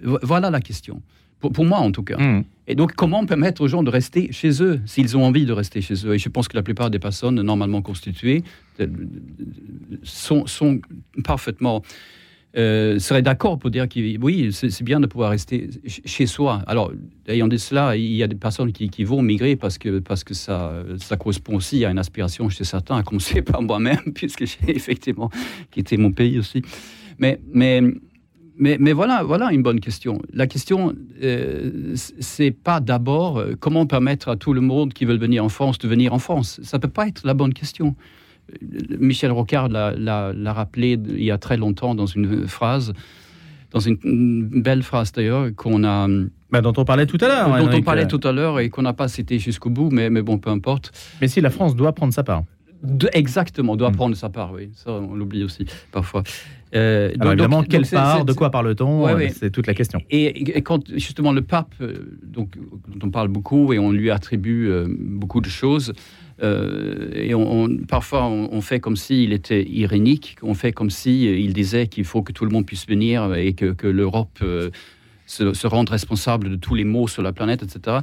Voilà la question. Pour, moi, en tout cas. Hmm. Et donc, comment permettre aux gens de rester chez eux, s'ils ont envie de rester chez eux? Et je pense que la plupart des personnes normalement constituées euh, sont, sont parfaitement... Euh, seraient d'accord pour dire que oui, c'est bien de pouvoir rester chez soi. Alors, ayant dit cela, il y a des personnes qui, qui, vont migrer parce que, parce que ça, ça correspond aussi à une aspiration chez certains, à commencer par moi-même, puisque j'ai effectivement quitté mon pays aussi. Mais, mais mais, mais, voilà, voilà une bonne question. La question, euh, c'est pas d'abord euh, comment permettre à tout le monde qui veut venir en France de venir en France. Ça peut pas être la bonne question. Euh, Michel Rocard l'a rappelé il y a très longtemps dans une phrase, dans une, belle phrase d'ailleurs, qu'on a. Bah, dont on parlait tout à l'heure. Dont on parlait tout à l'heure et qu'on n'a pas cité jusqu'au bout, mais, mais bon, peu importe. Mais si la France doit prendre sa part. exactement, doit hmm. prendre sa part, oui. Ça, on l'oublie aussi parfois. Euh, Alors évidemment, quelle part, de quoi parle-t-on euh, C'est toute la question. Et, quand justement le pape, euh, donc, dont on parle beaucoup et on lui attribue beaucoup de choses, et on, parfois on, fait comme s'il était irénique, on fait comme s'il il disait qu'il faut que tout le monde puisse venir et que, l'Europe se, rende responsable de tous les maux sur la planète, etc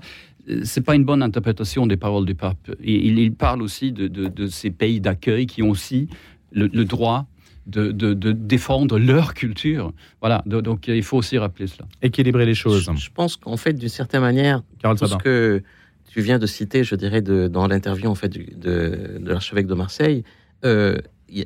c'est pas une bonne interprétation des paroles du pape. Il, il parle aussi de, ces pays d'accueil qui ont aussi le, le droit de, défendre leur culture. Voilà, donc il faut aussi rappeler cela. Équilibrer les choses. Je, pense qu'en fait, d'une certaine manière, ce que tu viens de citer, je dirais, dans l'interview en fait de, l'archevêque de Marseille, euh,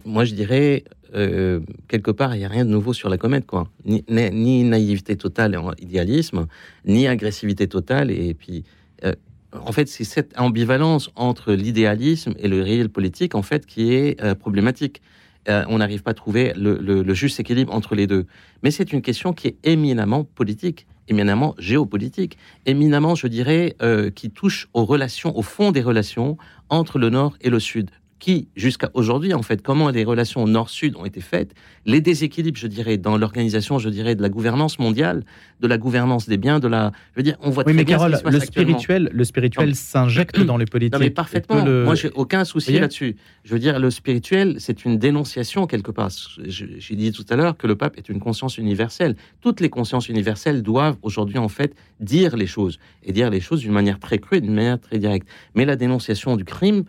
moi je dirais, euh, quelque part, il n'y a rien de nouveau sur la comète. Quoi. Ni, naïveté totale et idéalisme, ni agressivité totale. Et puis, euh, en fait, c'est cette ambivalence entre l'idéalisme et le réel politique, en fait, qui est problématique. Euh, on n'arrive pas à trouver le, juste équilibre entre les deux. Mais c'est une question qui est éminemment politique, éminemment géopolitique, éminemment, je dirais, euh, qui touche aux relations, au fond des relations entre le Nord et le Sud qui, jusqu'à aujourd'hui, en fait, comment les relations nord-sud ont été faites, les déséquilibres, je dirais, dans l'organisation, je dirais, de la gouvernance mondiale, de la gouvernance des biens, de la, je veux dire, on voit oui, très mais bien Carole, le spirituel, le spirituel s'injecte dans les politiques. Non, mais parfaitement. Moi, j'ai aucun souci là-dessus. Je veux dire, le spirituel, c'est une dénonciation quelque part. J'ai dit tout à l'heure que le pape est une conscience universelle. Toutes les consciences universelles doivent aujourd'hui, en fait, dire les choses et dire les choses d'une manière très crue, d'une manière très directe. Mais la dénonciation du crime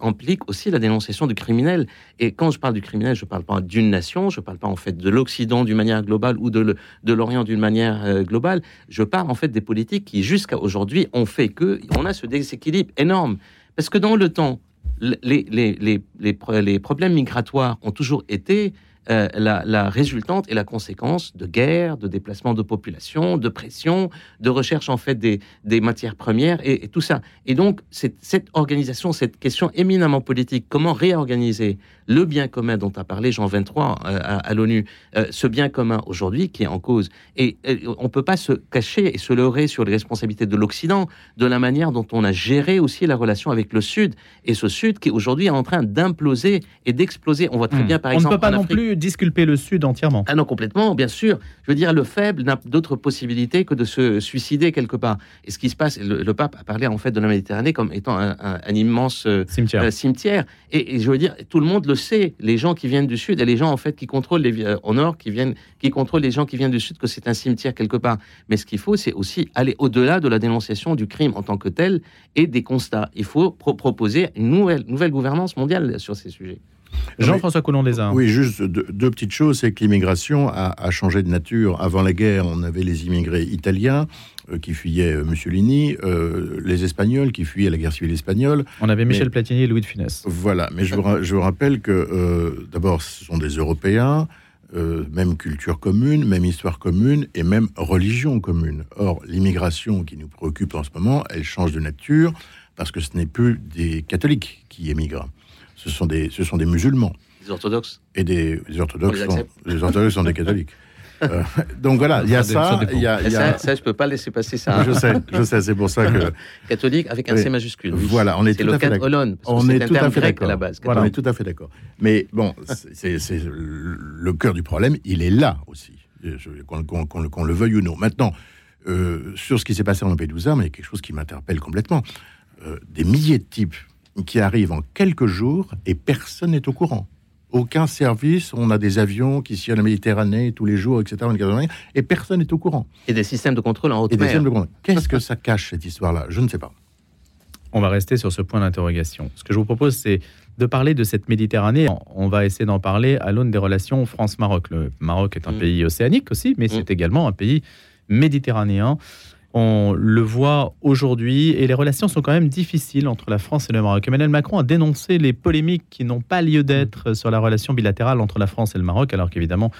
implique aussi la dénonciation du criminel. Et quand je parle du criminel, je ne parle pas d'une nation, je ne parle pas en fait de l'Occident d'une manière globale ou de l'Orient d'une manière euh, globale. Je parle en fait des politiques qui jusqu'à aujourd'hui ont fait que on a ce déséquilibre énorme. Parce que dans le temps, les, les, problèmes migratoires ont toujours été euh, la, la, résultante et la conséquence de guerres, de déplacements de population, de pression, de recherche en fait des, des matières premières et, tout ça. Et donc cette, cette organisation, cette question éminemment politique, comment réorganiser le bien commun dont a parlé Jean 23 euh, à, l'ONU, euh, ce bien commun aujourd'hui qui est en cause. Et, on ne peut pas se cacher et se leurrer sur les responsabilités de l'Occident, de la manière dont on a géré aussi la relation avec le Sud. Et ce Sud qui aujourd'hui est en train d'imploser et d'exploser. On voit très hmm. bien par exemple. On ne peut pas non plus disculper le Sud entièrement. Ah non, complètement, bien sûr. Je veux dire, le faible n'a d'autre possibilité que de se suicider quelque part. Et ce qui se passe, le, pape a parlé en fait de la Méditerranée comme étant un, immense euh, cimetière. cimetière. Et, et, je veux dire, tout le monde le sait, les gens qui viennent du Sud et les gens en fait qui contrôlent les, euh, au Nord, qui viennent, qui contrôlent les gens qui viennent du Sud, que c'est un cimetière quelque part. Mais ce qu'il faut, c'est aussi aller au-delà de la dénonciation du crime en tant que tel et des constats. Il faut proposer une nouvelle, nouvelle gouvernance mondiale sur ces sujets. Jean-François Coulon des Oui, juste deux, petites choses. C'est que l'immigration a, changé de nature. Avant la guerre, on avait les immigrés italiens euh, qui fuyaient euh, Mussolini, euh, les Espagnols qui fuyaient la guerre civile espagnole. On avait Michel Platini et Louis de Funès. Voilà, mais je vous, rappelle que d'abord, ce sont des Européens. même culture commune, même histoire commune et même religion commune. Or, l'immigration qui nous préoccupe en ce moment, elle change de nature parce que ce n'est plus des catholiques qui émigrent ce sont des, ce sont des musulmans. Des orthodoxes Et des, orthodoxes, sont, les orthodoxes sont des catholiques. Euh, donc voilà, il y a ça. Il y a, ça, ça, je peux pas laisser passer ça. Je sais, je sais, c'est pour ça que catholique avec un C majuscule. Voilà, on est, tout le à fait d'accord. On est tout à fait d'accord. la base. Voilà, on est tout à fait d'accord. Mais bon, c'est le cœur du problème. Il est là aussi, qu'on le veuille ou non. Maintenant, euh, sur ce qui s'est passé en Lampedusa, mais il y a quelque chose qui m'interpelle complètement. Euh, des milliers de types qui arrive en quelques jours et personne n'est au courant. Aucun service, on a des avions qui sillonnent la Méditerranée tous les jours, etc. Et personne n'est au courant. Et des systèmes de contrôle en haute mer. Qu'est-ce que ça cache cette histoire-là? Je ne sais pas. On va rester sur ce point d'interrogation. Ce que je vous propose, c'est de parler de cette Méditerranée. On va essayer d'en parler à l'aune des relations France-Maroc. Le Maroc est un mm. pays océanique aussi, mais mm. c'est également un pays méditerranéen. On le voit aujourd'hui et les relations sont quand même difficiles entre la France et le Maroc. Emmanuel Macron a dénoncé les polémiques qui n'ont pas lieu d'être sur la relation bilatérale entre la France et le Maroc, alors qu'évidemment,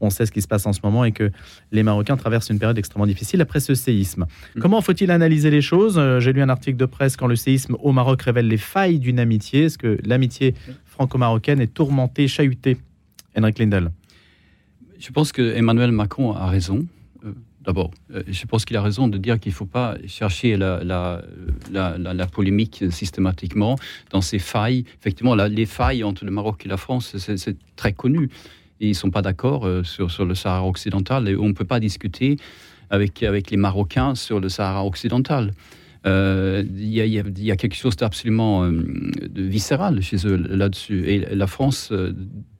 on sait ce qui se passe en ce moment et que les Marocains traversent une période extrêmement difficile après ce séisme. Mm. Comment faut-il analyser les choses? Euh, J'ai lu un article de presse quand le séisme au Maroc révèle les failles d'une amitié. Est-ce que l'amitié franco-marocaine est tourmentée, chahutée? Henrik Lindel Je pense que Emmanuel Macron a raison. D'abord, euh, je pense qu'il a raison de dire qu'il ne faut pas chercher la, la, polémique systématiquement dans ces failles. Effectivement, les failles entre le Maroc et la France, c'est très connu. ils ne sont pas d'accord euh, sur, le Sahara occidental et on ne peut pas discuter avec, les Marocains sur le Sahara occidental. Euh, il y, a quelque chose d'absolument viscéral chez eux là-dessus. Et la France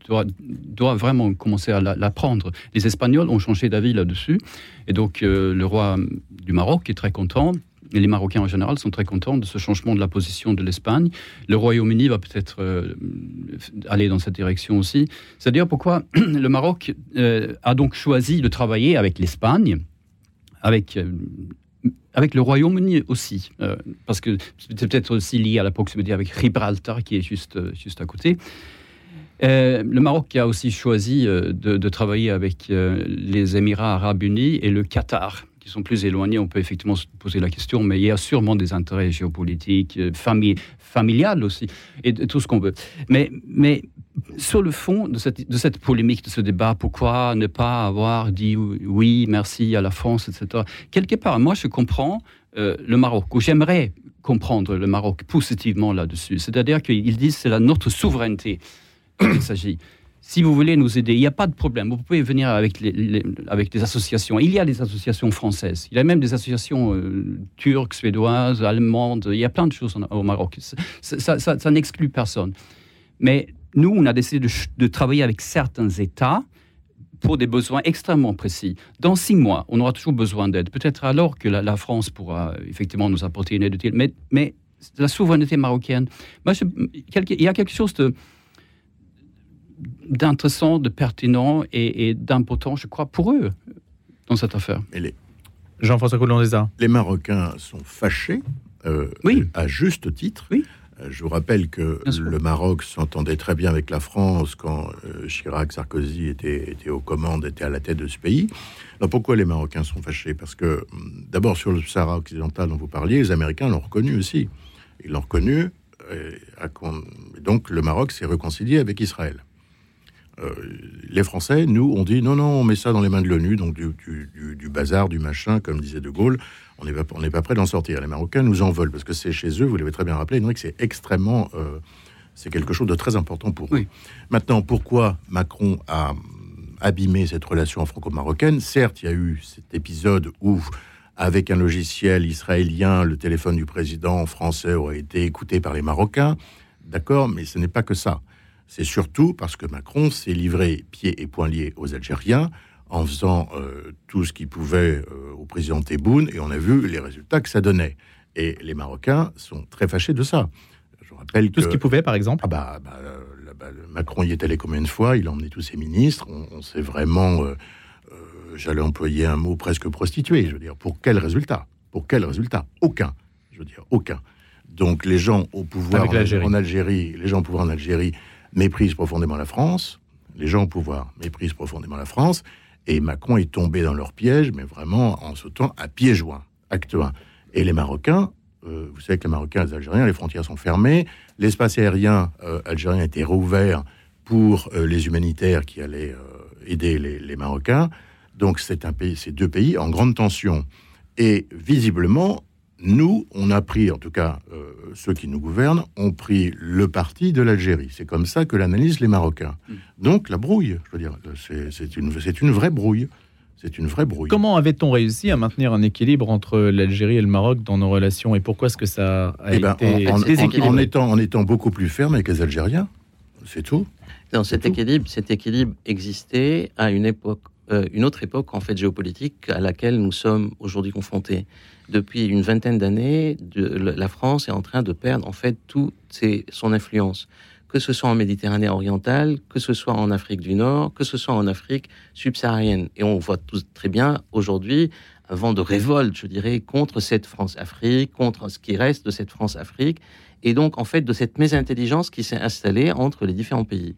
doit, vraiment commencer à l'apprendre. Les Espagnols ont changé d'avis là-dessus. Et donc, euh, le roi du Maroc est très content. Et les Marocains en général sont très contents de ce changement de la position de l'Espagne. Le Royaume-Uni va peut-être euh, aller dans cette direction aussi. C'est-à-dire pourquoi le Maroc euh, a donc choisi de travailler avec l'Espagne, avec avec le Royaume-Uni aussi, parce que c'est peut-être aussi lié à la proximité avec Gibraltar qui est juste, juste à côté. Euh, le Maroc a aussi choisi euh, de, travailler avec euh, les Émirats arabes unis et le Qatar, qui sont plus éloignés. On peut effectivement se poser la question, mais il y a sûrement des intérêts géopolitiques, famille, familiales aussi, et tout ce qu'on veut. Mais, mais sur le fond de cette, de cette, polémique, de ce débat, pourquoi ne pas avoir dit oui, merci à la France, etc. Quelque part, moi, je comprends le Maroc, ou j'aimerais comprendre le Maroc positivement là-dessus. C'est-à-dire qu'ils disent c'est la notre souveraineté il s'agit. Si vous voulez nous aider, il n'y a pas de problème. Vous pouvez venir avec, les, avec des associations. Il y a des associations françaises. Il y a même des associations euh, turques, suédoises, allemandes. Il y a plein de choses au Maroc. Ça, n'exclut personne. Mais nous, on a décidé de, travailler avec certains États pour des besoins extrêmement précis. Dans six mois, on aura toujours besoin d'aide. Peut-être alors que la, France pourra effectivement nous apporter une aide utile. Mais, mais la souveraineté marocaine, moi, il y a quelque chose de d'intéressant, de pertinent et, d'important, je crois, pour eux dans cette affaire. Les... Jean-François. Les Marocains sont fâchés, euh, oui. à juste titre, oui. Euh, Je vous rappelle que le Maroc s'entendait très bien avec la France quand euh, Chirac, Sarkozy étaient, étaient aux commandes, étaient à la tête de ce pays. Alors pourquoi les Marocains sont fâchés? Parce que hum, d'abord sur le Sahara occidental dont vous parliez, les Américains l'ont reconnu aussi. Ils l'ont reconnu. à et donc le Maroc s'est réconcilié avec Israël. Euh, les Français, nous, on dit non, non, on met ça dans les mains de l'ONU, donc du, du- du- du bazar, du machin, comme disait De Gaulle. On n'est pas, on n'est pas prêt d'en sortir. Les Marocains nous en veulent parce que c'est chez eux, vous l'avez très bien rappelé, Henrik, c'est extrêmement. euh, c'est quelque chose de très important pour eux. Oui. Maintenant, pourquoi Macron a abîmé cette relation franco-marocaine Certes, il y a eu cet épisode où, avec un logiciel israélien, le téléphone du président français aurait été écouté par les Marocains. D'accord, mais ce n'est pas que ça. C'est surtout parce que Macron s'est livré pieds et poings liés aux Algériens en faisant euh, tout ce qu'il pouvait euh, au président Tebboune et on a vu les résultats que ça donnait. Et les Marocains sont très fâchés de ça. Je rappelle Tout que ce qu'il pouvait, par exemple ah bah, bah, euh, bah, Macron y est allé combien de fois Il a emmené tous ses ministres. On, on s'est vraiment, euh, j'allais employer un mot presque prostitué. Je veux dire, pour quel résultat? Pour quel résultat? Aucun. Je veux dire, aucun. Donc les gens au pouvoir en Algérie, les gens au pouvoir en Algérie méprisent profondément la France. Les gens au pouvoir méprisent profondément la France. Et Macron est tombé dans leur piège, mais vraiment en sautant à pieds joints. Acte 1. Et les Marocains, euh, vous savez que les Marocains et les Algériens, les frontières sont fermées. L'espace aérien euh, algérien a été rouvert pour euh, les humanitaires qui allaient aider les, les Marocains. Donc c'est un pays, c'est deux pays en grande tension. Et visiblement, nous, on a pris, en tout cas euh, ceux qui nous gouvernent, ont pris le parti de l'Algérie. C'est comme ça que l'analysent les Marocains. Donc la brouille, je veux dire, c'est une, vraie brouille. C'est une vraie brouille. Comment avait-on réussi à maintenir un équilibre entre l'Algérie et le Maroc dans nos relations et pourquoi est-ce que ça a Eh ben, été en, en- déséquilibré en étant, en étant beaucoup plus ferme avec les Algériens, c'est tout. Non, cet équilibre, cet équilibre existait à une époque, euh, une autre époque en fait géopolitique à laquelle nous sommes aujourd'hui confrontés. Depuis une vingtaine d'années, la France est en train de perdre en fait toute ses- son influence, que ce soit en Méditerranée orientale, que ce soit en Afrique du Nord, que ce soit en Afrique subsaharienne. Et on voit tous très bien aujourd'hui un vent de révolte, je dirais, contre cette France-Afrique, contre ce qui reste de cette France-Afrique, et donc en fait de cette mésintelligence qui s'est installée entre les différents pays.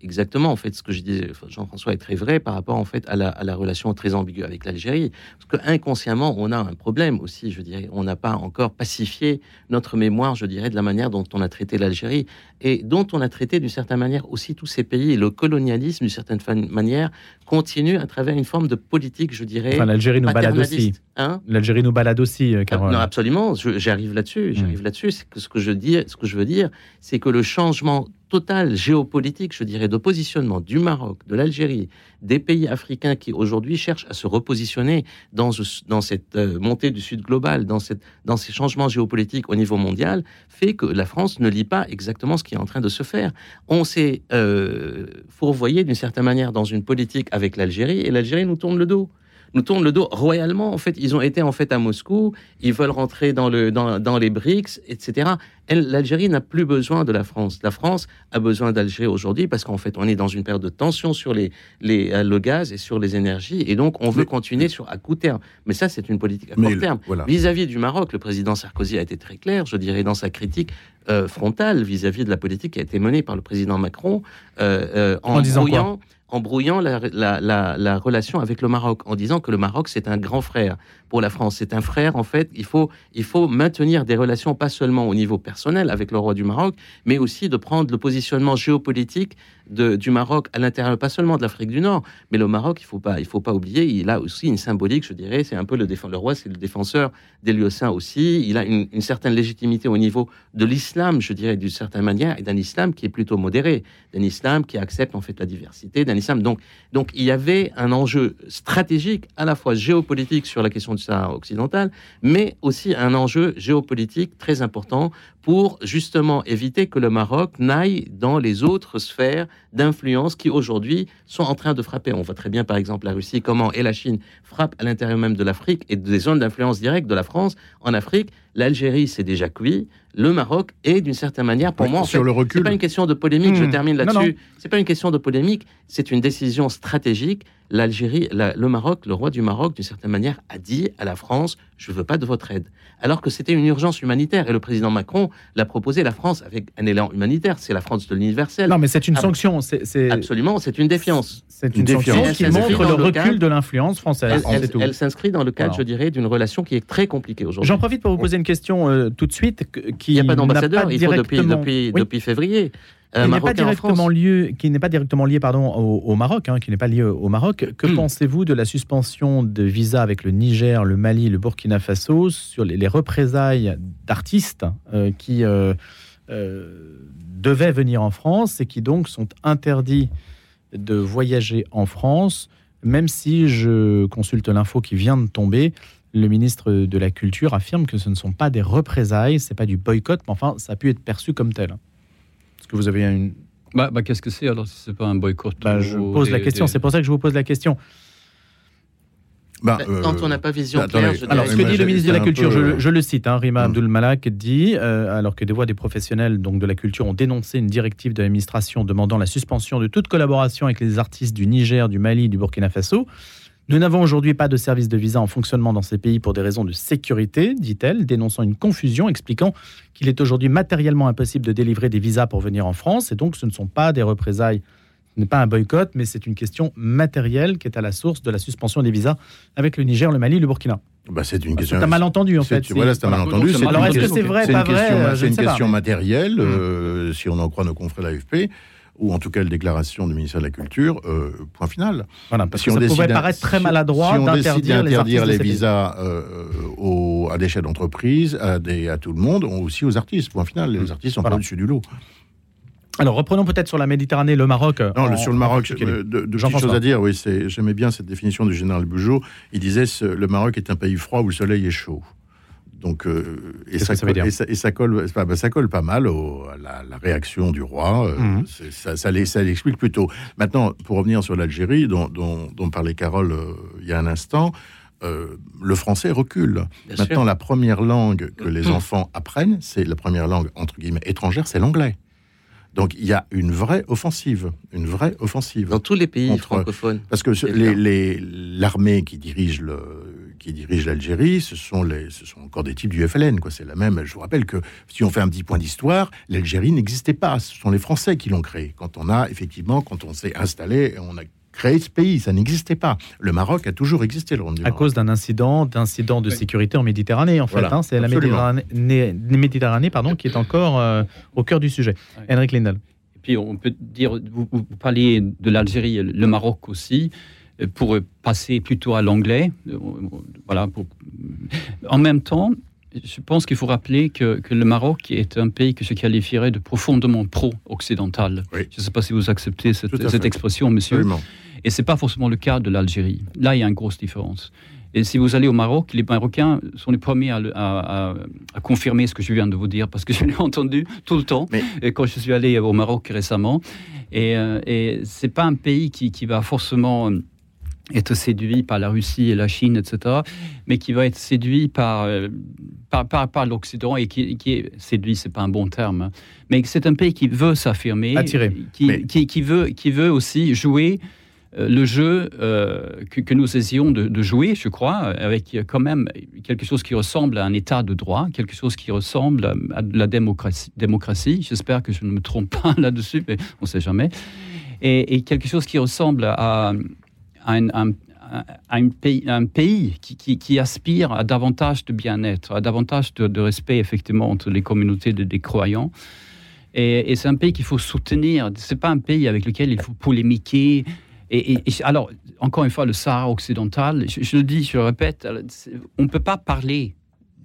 Exactement, en fait, ce que je disais, Jean-François est très vrai par rapport en fait à la, à la relation très ambiguë avec l'Algérie, parce que inconsciemment on a un problème aussi, je dirais, on n'a pas encore pacifié notre mémoire, je dirais, de la manière dont on a traité l'Algérie et dont on a traité d'une certaine manière aussi tous ces pays. Le colonialisme, d'une certaine manière, continue à travers une forme de politique, je dirais, Enfin, l'Algérie nous balade aussi. Hein? L'Algérie nous balade aussi, euh, Carole. non, absolument. J'arrive là-dessus. J'arrive là-dessus. C'est que ce que je dis, ce que je veux dire, c'est que le changement total géopolitique, je dirais, de positionnement du Maroc, de l'Algérie, des pays africains qui aujourd'hui cherchent à se repositionner dans, ce- dans cette euh, montée du Sud global, dans, ces changements géopolitiques au niveau mondial, fait que la France ne lit pas exactement ce qui est en train de se faire. On s'est euh, fourvoyé d'une certaine manière dans une politique avec l'Algérie et l'Algérie nous tourne le dos nous tournent le dos royalement. En fait, ils ont été en fait à Moscou, ils veulent rentrer dans les BRICS, etc. L'Algérie n'a plus besoin de la France. La France a besoin d'Algérie aujourd'hui parce qu'en fait, on est dans une période de tension sur les, les, euh, le gaz et sur les énergies, et donc on veut continuer sur à court terme. Mais ça, c'est une politique à court terme. voilà. Vis-à-vis du Maroc, le président Sarkozy a été très clair, je dirais, dans sa critique euh, frontale vis-à-vis de la politique qui a été menée par le président Macron euh, euh, en, En disant quoi brouillant, en brouillant la, la- la- la relation avec le Maroc, en disant que le Maroc, c'est un grand frère pour la France. C'est un frère, en fait, il faut, il faut maintenir des relations pas seulement au niveau personnel avec le roi du Maroc, mais aussi de prendre le positionnement géopolitique du Maroc à l'intérieur, pas seulement de l'Afrique du Nord, mais le Maroc, il faut pas, faut pas oublier, il a aussi une symbolique, je dirais, c'est un peu le défenseur, le roi, c'est le défenseur des aussi. Il a une, une certaine légitimité au niveau de l'islam, je dirais, d'une certaine manière, et d'un islam qui est plutôt modéré, d'un islam qui accepte en fait la diversité, d'un islam. Donc, donc il y avait un enjeu stratégique, à la fois géopolitique sur la question du Sahara occidental, mais aussi un enjeu géopolitique très important pour justement éviter que le Maroc n'aille dans les autres sphères d'influence qui aujourd'hui sont en train de frapper. On voit très bien par exemple la Russie, comment et la Chine frappent à l'intérieur même de l'Afrique et des zones d'influence directe de la France en Afrique. l'Algérie, c'est déjà cuit. Le Maroc est d'une certaine manière, pour Oui, moi, en sur fait, le recul- c'est pas une question de polémique. Je Hmm. termine là-dessus. C'est pas une question de polémique. C'est une décision stratégique. L'Algérie, la- le Maroc, le roi du Maroc, d'une certaine manière, a dit à la France je veux pas de votre aide. Alors que c'était une urgence humanitaire et le président Macron l'a proposé. La France avec un élan humanitaire, c'est la France de l'universel. Non, mais c'est une Ah, sanction. C'est Absolument, c'est une défiance. c'est Une défiance. qui montre le le recul cadre- de l'influence française. Elle, s'inscrit dans le cadre, je dirais, d'une relation qui est très compliquée aujourd'hui. J'en profite pour vous poser une question euh, tout de suite qui Il n'y a pas d'ambassadeur, il faut depuis, directement- depuis, Oui. depuis février. Euh, qui n'est pas directement lié, qui n'est pas directement lié pardon au, au Maroc, hein, qui n'est pas lié au Maroc. Que Hmm. pensez-vous de la suspension de visas avec le Niger, le Mali, le Burkina Faso sur les, les représailles d'artistes euh, qui euh, euh, devaient venir en France et qui donc sont interdits de voyager en France, même si je consulte l'info qui vient de tomber. Le ministre de la Culture affirme que ce ne sont pas des représailles, c'est pas du boycott, mais enfin, ça a pu être perçu comme tel. Est-ce que vous avez une, Bah, bah, Qu'est-ce que c'est alors si c'est pas un boycott bah, je pose la question, des- c'est pour ça que je vous pose la question. Bah, Bah, euh, Quand on n'a pas vision attendez. claire, je Alors, ce que dit le ministre de la Culture, peu, je, je le cite, hein, Rima Hmm. Abdul Malak dit, euh, alors que des voix des professionnels donc de la culture ont dénoncé une directive de l'administration demandant la suspension de toute collaboration avec les artistes du Niger, du Mali, du Burkina Faso. Nous n'avons aujourd'hui pas de service de visa en fonctionnement dans ces pays pour des raisons de sécurité, dit-elle, dénonçant une confusion, expliquant qu'il est aujourd'hui matériellement impossible de délivrer des visas pour venir en France, et donc ce ne sont pas des représailles, ce n'est pas un boycott, mais c'est une question matérielle qui est à la source de la suspension des visas avec le Niger, le Mali, le Burkina. bah, c'est une C'est question. un malentendu en fait. Voilà, c'est un malentendu. Alors, est-ce que c'est vrai, c'est pas une vrai, C'est pas, question matérielle, Mm. euh, si on en croit nos confrères de l'AFP, ou en tout cas la déclaration du ministère de la Culture, euh, point final. Voilà, parce Si que on ça décide d'un- paraître très maladroit si d'interdire les les visas euh, aux- à des chefs d'entreprise, à, des- à tout le monde, aussi aux artistes, point final. Les artistes sont Voilà. pas au-dessus du lot. Alors reprenons peut-être sur la Méditerranée, le Maroc. Non, en- sur le Maroc, euh, de, de petites choses à dire. Oui, j'aimais bien cette définition du général Bugeaud. Il disait ce- le Maroc est un pays froid où le soleil est chaud. Donc, euh, et, ça colle, dire et, ça, et ça colle, ça colle pas mal au- à la, la réaction du roi. euh, Mhm. ça, l'explique plutôt. Maintenant, pour revenir sur l'Algérie, dont, dont, dont parlait Carole euh, il y a un instant, le français recule. Bien Maintenant, sûr. la première langue que les Mhm. enfants apprennent, c'est la première langue entre guillemets étrangère, c'est l'anglais. Donc il y a une vraie offensive, une vraie offensive. Dans tous les pays Contre- francophones. Parce que les- les- l'armée qui dirige le qui dirige l'Algérie, ce sont les, ce sont encore des types du FLN, quoi. C'est la même. Je vous rappelle que si on fait un petit point d'histoire, l'Algérie n'existait pas. Ce sont les Français qui l'ont créé. Quand on a effectivement, quand on s'est installé, on a créé ce pays, ça n'existait pas. Le Maroc a toujours existé, le À cause d'un incident, d'incident de sécurité en Méditerranée, en fait. Voilà, hein. c'est la. Méditerranée, Méditerranée pardon, qui est encore euh, au cœur du sujet. Henrik Lindal. Et puis on peut dire, vous, vous parliez de l'Algérie, le Maroc aussi, euh, pour passer plutôt à l'anglais. euh, Voilà. Pour... En même temps, je pense qu'il faut rappeler que, que le Maroc est un pays que je qualifierais de profondément pro-occidental. Oui. Je ne sais pas si vous acceptez cette, expression, monsieur. Absolument. Et c'est pas forcément le cas de l'Algérie. Là, il y a une grosse différence. Et si vous allez au Maroc, les Marocains sont les premiers à, le- à- à- à confirmer ce que je viens de vous dire, parce que je l'ai entendu tout le temps Mais- et quand je suis allé au Maroc récemment. Et, euh, et c'est pas un pays qui, qui va forcément euh, être séduit par la Russie et la Chine, etc., mais qui va être séduit par, euh, par, par, par l'Occident et qui, qui est séduit, c'est pas un bon terme, hein. mais c'est un pays qui veut s'affirmer, qui, Mais- qui, qui veut, qui veut aussi jouer euh, le jeu euh, que, que nous essayons de, de jouer, je crois, avec quand même quelque chose qui ressemble à un état de droit, quelque chose qui ressemble à, de la démocratie. démocratie. J'espère que je ne me trompe pas là-dessus, mais on ne sait jamais. Et, et quelque chose qui ressemble à un, un- pays, un pays qui, aspire à davantage de bien-être, à davantage de, respect, effectivement, entre les communautés de- des croyants. Et, c'est un pays qu'il faut soutenir. C'est pas un pays avec lequel il faut polémiquer. Et, alors, encore une fois, le Sahara occidental, je, le dis, je le répète, on ne peut pas parler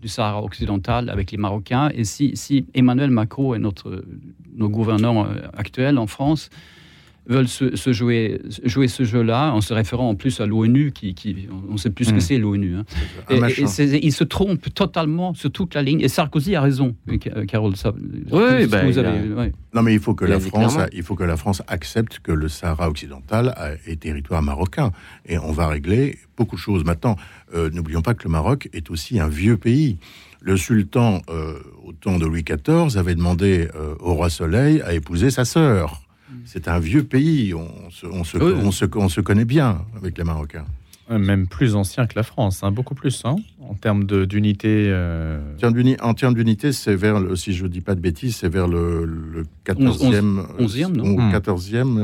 du Sahara occidental avec les Marocains. Et si, si Emmanuel Macron et notre, nos gouvernants euh, actuels en France veulent se, se jouer, jouer ce jeu-là, en se référant en plus à l'ONU, qui, qui- on ne sait plus ce que c'est l'ONU. hein. Et- machin. et c'est- il se trompe totalement sur toute la ligne. Et Sarkozy a raison, euh, Ca- Carole. Ça, Oui, ben, vous a- ouais. Non, mais il faut que Il la France, clairement. il faut que la France accepte que le Sahara occidental est territoire marocain, et on va régler beaucoup de choses. Maintenant, euh, n'oublions pas que le Maroc est aussi un vieux pays. Le sultan, euh, au temps de Louis XIV, avait demandé euh, au roi Soleil à épouser sa sœur. C'est un vieux pays, on se, on se- Oui. on se- on se connaît bien avec les Marocains. Euh, Même plus ancien que la France, hein, beaucoup plus, hein, en termes d'unité. euh, En termes d'unité, c'est vers, le- si je ne dis pas de bêtises, c'est vers le, le 14e. Onze- onzième, non ou Hmm. 14e.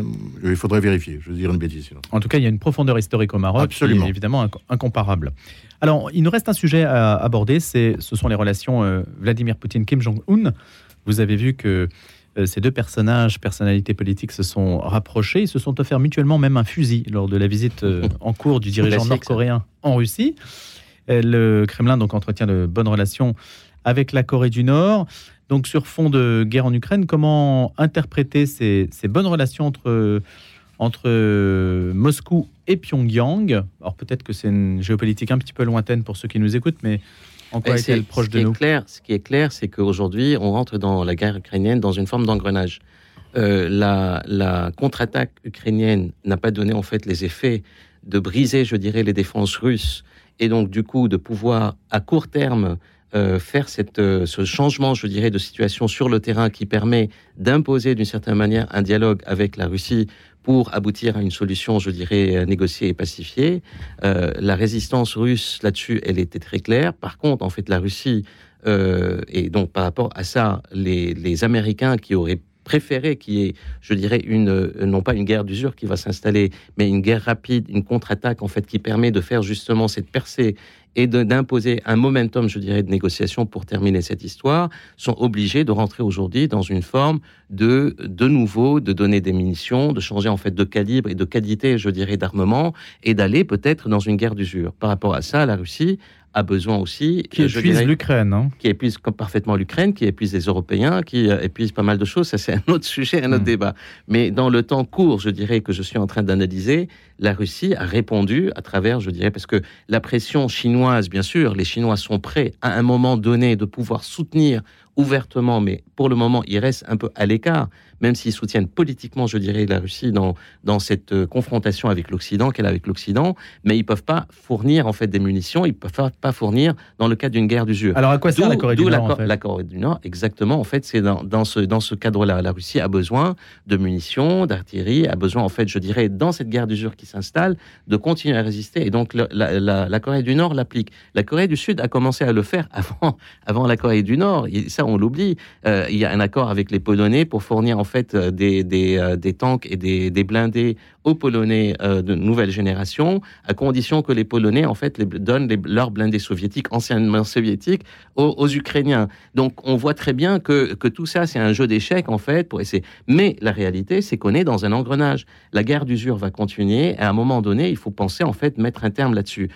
euh, Il faudrait vérifier, je veux dire une bêtise sinon. En tout cas, il y a une profondeur historique au Maroc Absolument. qui est évidemment inc- incomparable. Alors, il nous reste un sujet à aborder, ce sont les relations euh, Vladimir Poutine-Kim Jong-un. Vous avez vu que euh, ces deux personnages, personnalités politiques, se sont rapprochés. Ils se sont offerts mutuellement même un fusil lors de la visite euh, en cours du dirigeant nord-coréen en Russie. Euh, Le Kremlin donc entretient de bonnes relations avec la Corée du Nord. Donc, sur fond de guerre en Ukraine, comment interpréter ces, ces bonnes relations entre, entre euh, Moscou et Pyongyang? Alors, peut-être que c'est une géopolitique un petit peu lointaine pour ceux qui nous écoutent, mais en quoi Mais est-elle c'est- proche ce de qui est clair, Ce qui est clair, c'est qu'aujourd'hui, on rentre dans la guerre ukrainienne dans une forme d'engrenage. Euh, la la contre-attaque ukrainienne n'a pas donné en fait les effets de briser, je dirais, les défenses russes et donc du coup de pouvoir à court terme euh, faire cette, euh, ce changement, je dirais, de situation sur le terrain qui permet d'imposer d'une certaine manière un dialogue avec la Russie pour aboutir à une solution, je dirais, négociée et pacifiée. Euh, la résistance russe là-dessus, elle était très claire. Par contre, en fait, la Russie, euh, et donc par rapport à ça, les, les Américains qui auraient préféré qu'il y ait, je dirais, une, non pas une guerre d'usure qui va s'installer, mais une guerre rapide, une contre-attaque, en fait, qui permet de faire justement cette percée et d'imposer un momentum, je dirais, de négociation pour terminer cette histoire, sont obligés de rentrer aujourd'hui dans une forme de, de nouveau, de donner des munitions, de changer en fait de calibre et de qualité, je dirais, d'armement, et d'aller peut-être dans une guerre d'usure. Par rapport à ça, la Russie a besoin aussi, Qui euh, épuise l'Ukraine. hein. qui épuise parfaitement l'Ukraine, qui épuise les Européens, qui euh, épuise pas mal de choses. Ça, c'est un autre sujet, un autre Mm. débat. Mais dans le temps court, je dirais que je suis en train d'analyser, la Russie a répondu à travers, je dirais, parce que la pression chinoise, bien sûr, les Chinois sont prêts à un moment donné de pouvoir soutenir ouvertement, mais pour le moment, ils restent un peu à l'écart, même s'ils soutiennent politiquement, je dirais, la Russie dans, dans cette euh, confrontation avec l'Occident, qu'elle a avec l'Occident, mais ils peuvent pas fournir, en fait, des munitions, ils peuvent pas- fournir dans le cadre d'une guerre d'usure. Alors, à quoi sert la Corée du Nord la, en fait la Corée du Nord, exactement. En fait, c'est dans, dans ce, dans ce cadre-là. La Russie a besoin de munitions, d'artillerie, a besoin, en fait, je dirais, dans cette guerre d'usure qui s'installe, de continuer à résister. Et donc, le- la, la- la Corée du Nord l'applique. La Corée du Sud a commencé à le faire avant, avant la Corée du Nord. Et ça, on l'oublie. Euh, il y a un accord avec les Polonais pour fournir, en fait, euh, euh, des tanks et des, blindés aux Polonais euh, de nouvelle génération, à condition que les Polonais, en fait, les, donnent les- leurs blindés soviétiques, anciennement soviétiques, aux, Ukrainiens. Donc, on voit très bien que, que tout ça, c'est un jeu d'échecs, en fait, pour essayer. Mais la réalité, c'est qu'on est dans un engrenage. La guerre d'usure va continuer, à un moment donné, il faut penser, en fait, mettre un terme là-dessus.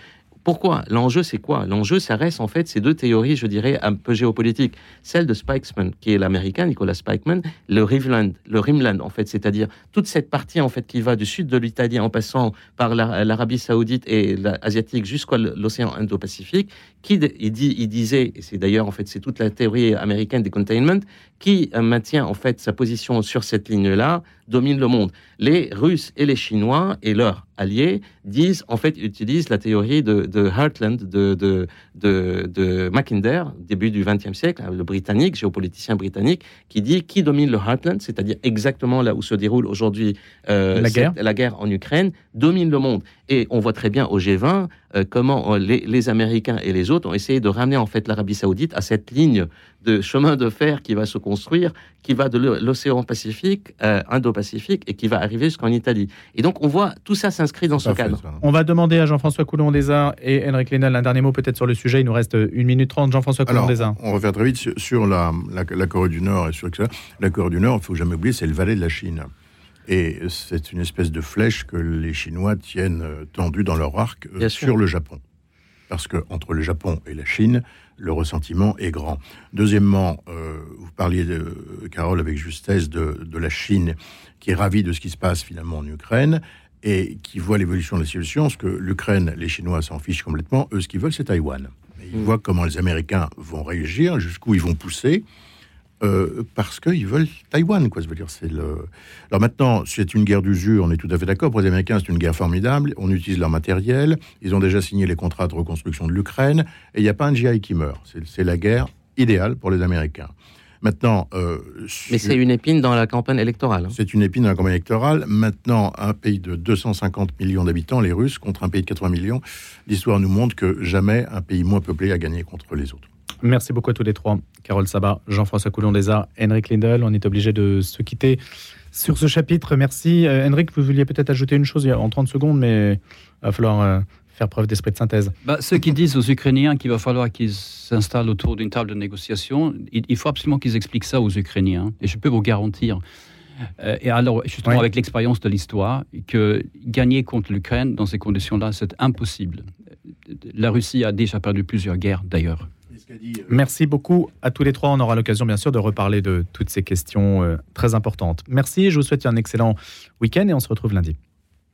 Pourquoi? L'enjeu, c'est quoi? L'enjeu, ça reste en fait ces deux théories, je dirais, un peu géopolitiques. Celle de Spikesman, qui est l'américain, Nicolas Spikeman, le Riveland, le Rimland, en fait, c'est-à-dire toute cette partie, en fait, qui va du sud de l'Italie en passant par la- l'Arabie Saoudite et l'Asiatique jusqu'à l'océan Indo-Pacifique, qui, il, dit, il disait, et c'est d'ailleurs, en fait, c'est toute la théorie américaine des containment, qui euh, maintient, en fait, sa position sur cette ligne-là, domine le monde. Les Russes et les Chinois et leurs alliés disent, en fait, utilisent la théorie de, de Heartland, de, de, de, de Mackinder, début du XXe siècle, hein, le britannique, géopoliticien britannique, qui dit qui domine le Heartland, c'est-à-dire exactement là où se déroule aujourd'hui euh, La guerre. la guerre en Ukraine, domine le monde. Et on voit très bien au G20 euh, comment euh, les, les Américains et les autres ont essayé de ramener en fait l'Arabie Saoudite à cette ligne de chemin de fer qui va se construire, qui va de l'o- l'océan Pacifique, euh, Indo-Pacifique, et qui va arriver jusqu'en Italie. Et donc on voit tout ça s'inscrit dans ce Parfait, cadre. ça. On va demander à Jean-François Coulon-Desarts et Henrik Lénal un dernier mot peut-être sur le sujet. Il nous reste 1 minute 30. Jean-François Alors, Coulon-Desarts. on va faire très vite sur, sur la, la, la Corée du Nord et sur ça. La Corée du Nord, il faut jamais oublier, c'est le valet de la Chine. Et c'est une espèce de flèche que les Chinois tiennent euh, tendue dans leur arc euh, sûr. sur le Japon. Parce que entre le Japon et la Chine, le ressentiment est grand. Deuxièmement, euh, vous parliez, de, Carole, avec justesse, de, de la Chine, qui est ravie de ce qui se passe finalement en Ukraine et qui voit l'évolution de la situation. Parce que l'Ukraine, les Chinois s'en fichent complètement. Eux, ce qu'ils veulent, c'est Taïwan. Ils Mm. voient comment les Américains vont réagir, jusqu'où ils vont pousser. Euh, parce qu'ils veulent Taïwan, quoi. Ça veut dire, c'est le. Alors maintenant, c'est une guerre d'usure, on est tout à fait d'accord. Pour les Américains, c'est une guerre formidable. On utilise leur matériel. Ils ont déjà signé les contrats de reconstruction de l'Ukraine, et il n'y a pas un GI qui meurt. C'est la guerre idéale pour les Américains. Maintenant, euh, mais c'est une épine dans la campagne électorale. Hein. C'est une épine dans la campagne électorale. Maintenant, un pays de 250 millions d'habitants, les Russes, contre un pays de 80 millions, l'histoire nous montre que jamais un pays moins peuplé a gagné contre les autres. Merci beaucoup à tous les trois. Carole Sabat, Jean-François Coulon des Arts, Henrik Lindel. On est obligé de se quitter sur ce chapitre. Merci. Euh, Henrik, vous vouliez peut-être ajouter une chose en 30 secondes, mais il va falloir euh, faire preuve d'esprit de synthèse. Bah, ceux qui disent aux Ukrainiens qu'il va falloir qu'ils s'installent autour d'une table de négociation, il, faut absolument qu'ils expliquent ça aux Ukrainiens. Et je peux vous garantir, euh, et alors justement avec l'expérience de l'histoire, que gagner contre l'Ukraine dans ces conditions-là, c'est impossible. La Russie a déjà perdu plusieurs guerres d'ailleurs. Merci beaucoup à tous les trois. On aura l'occasion, bien sûr, de reparler de toutes ces questions euh, très importantes. Merci, je vous souhaite un excellent week-end et on se retrouve lundi.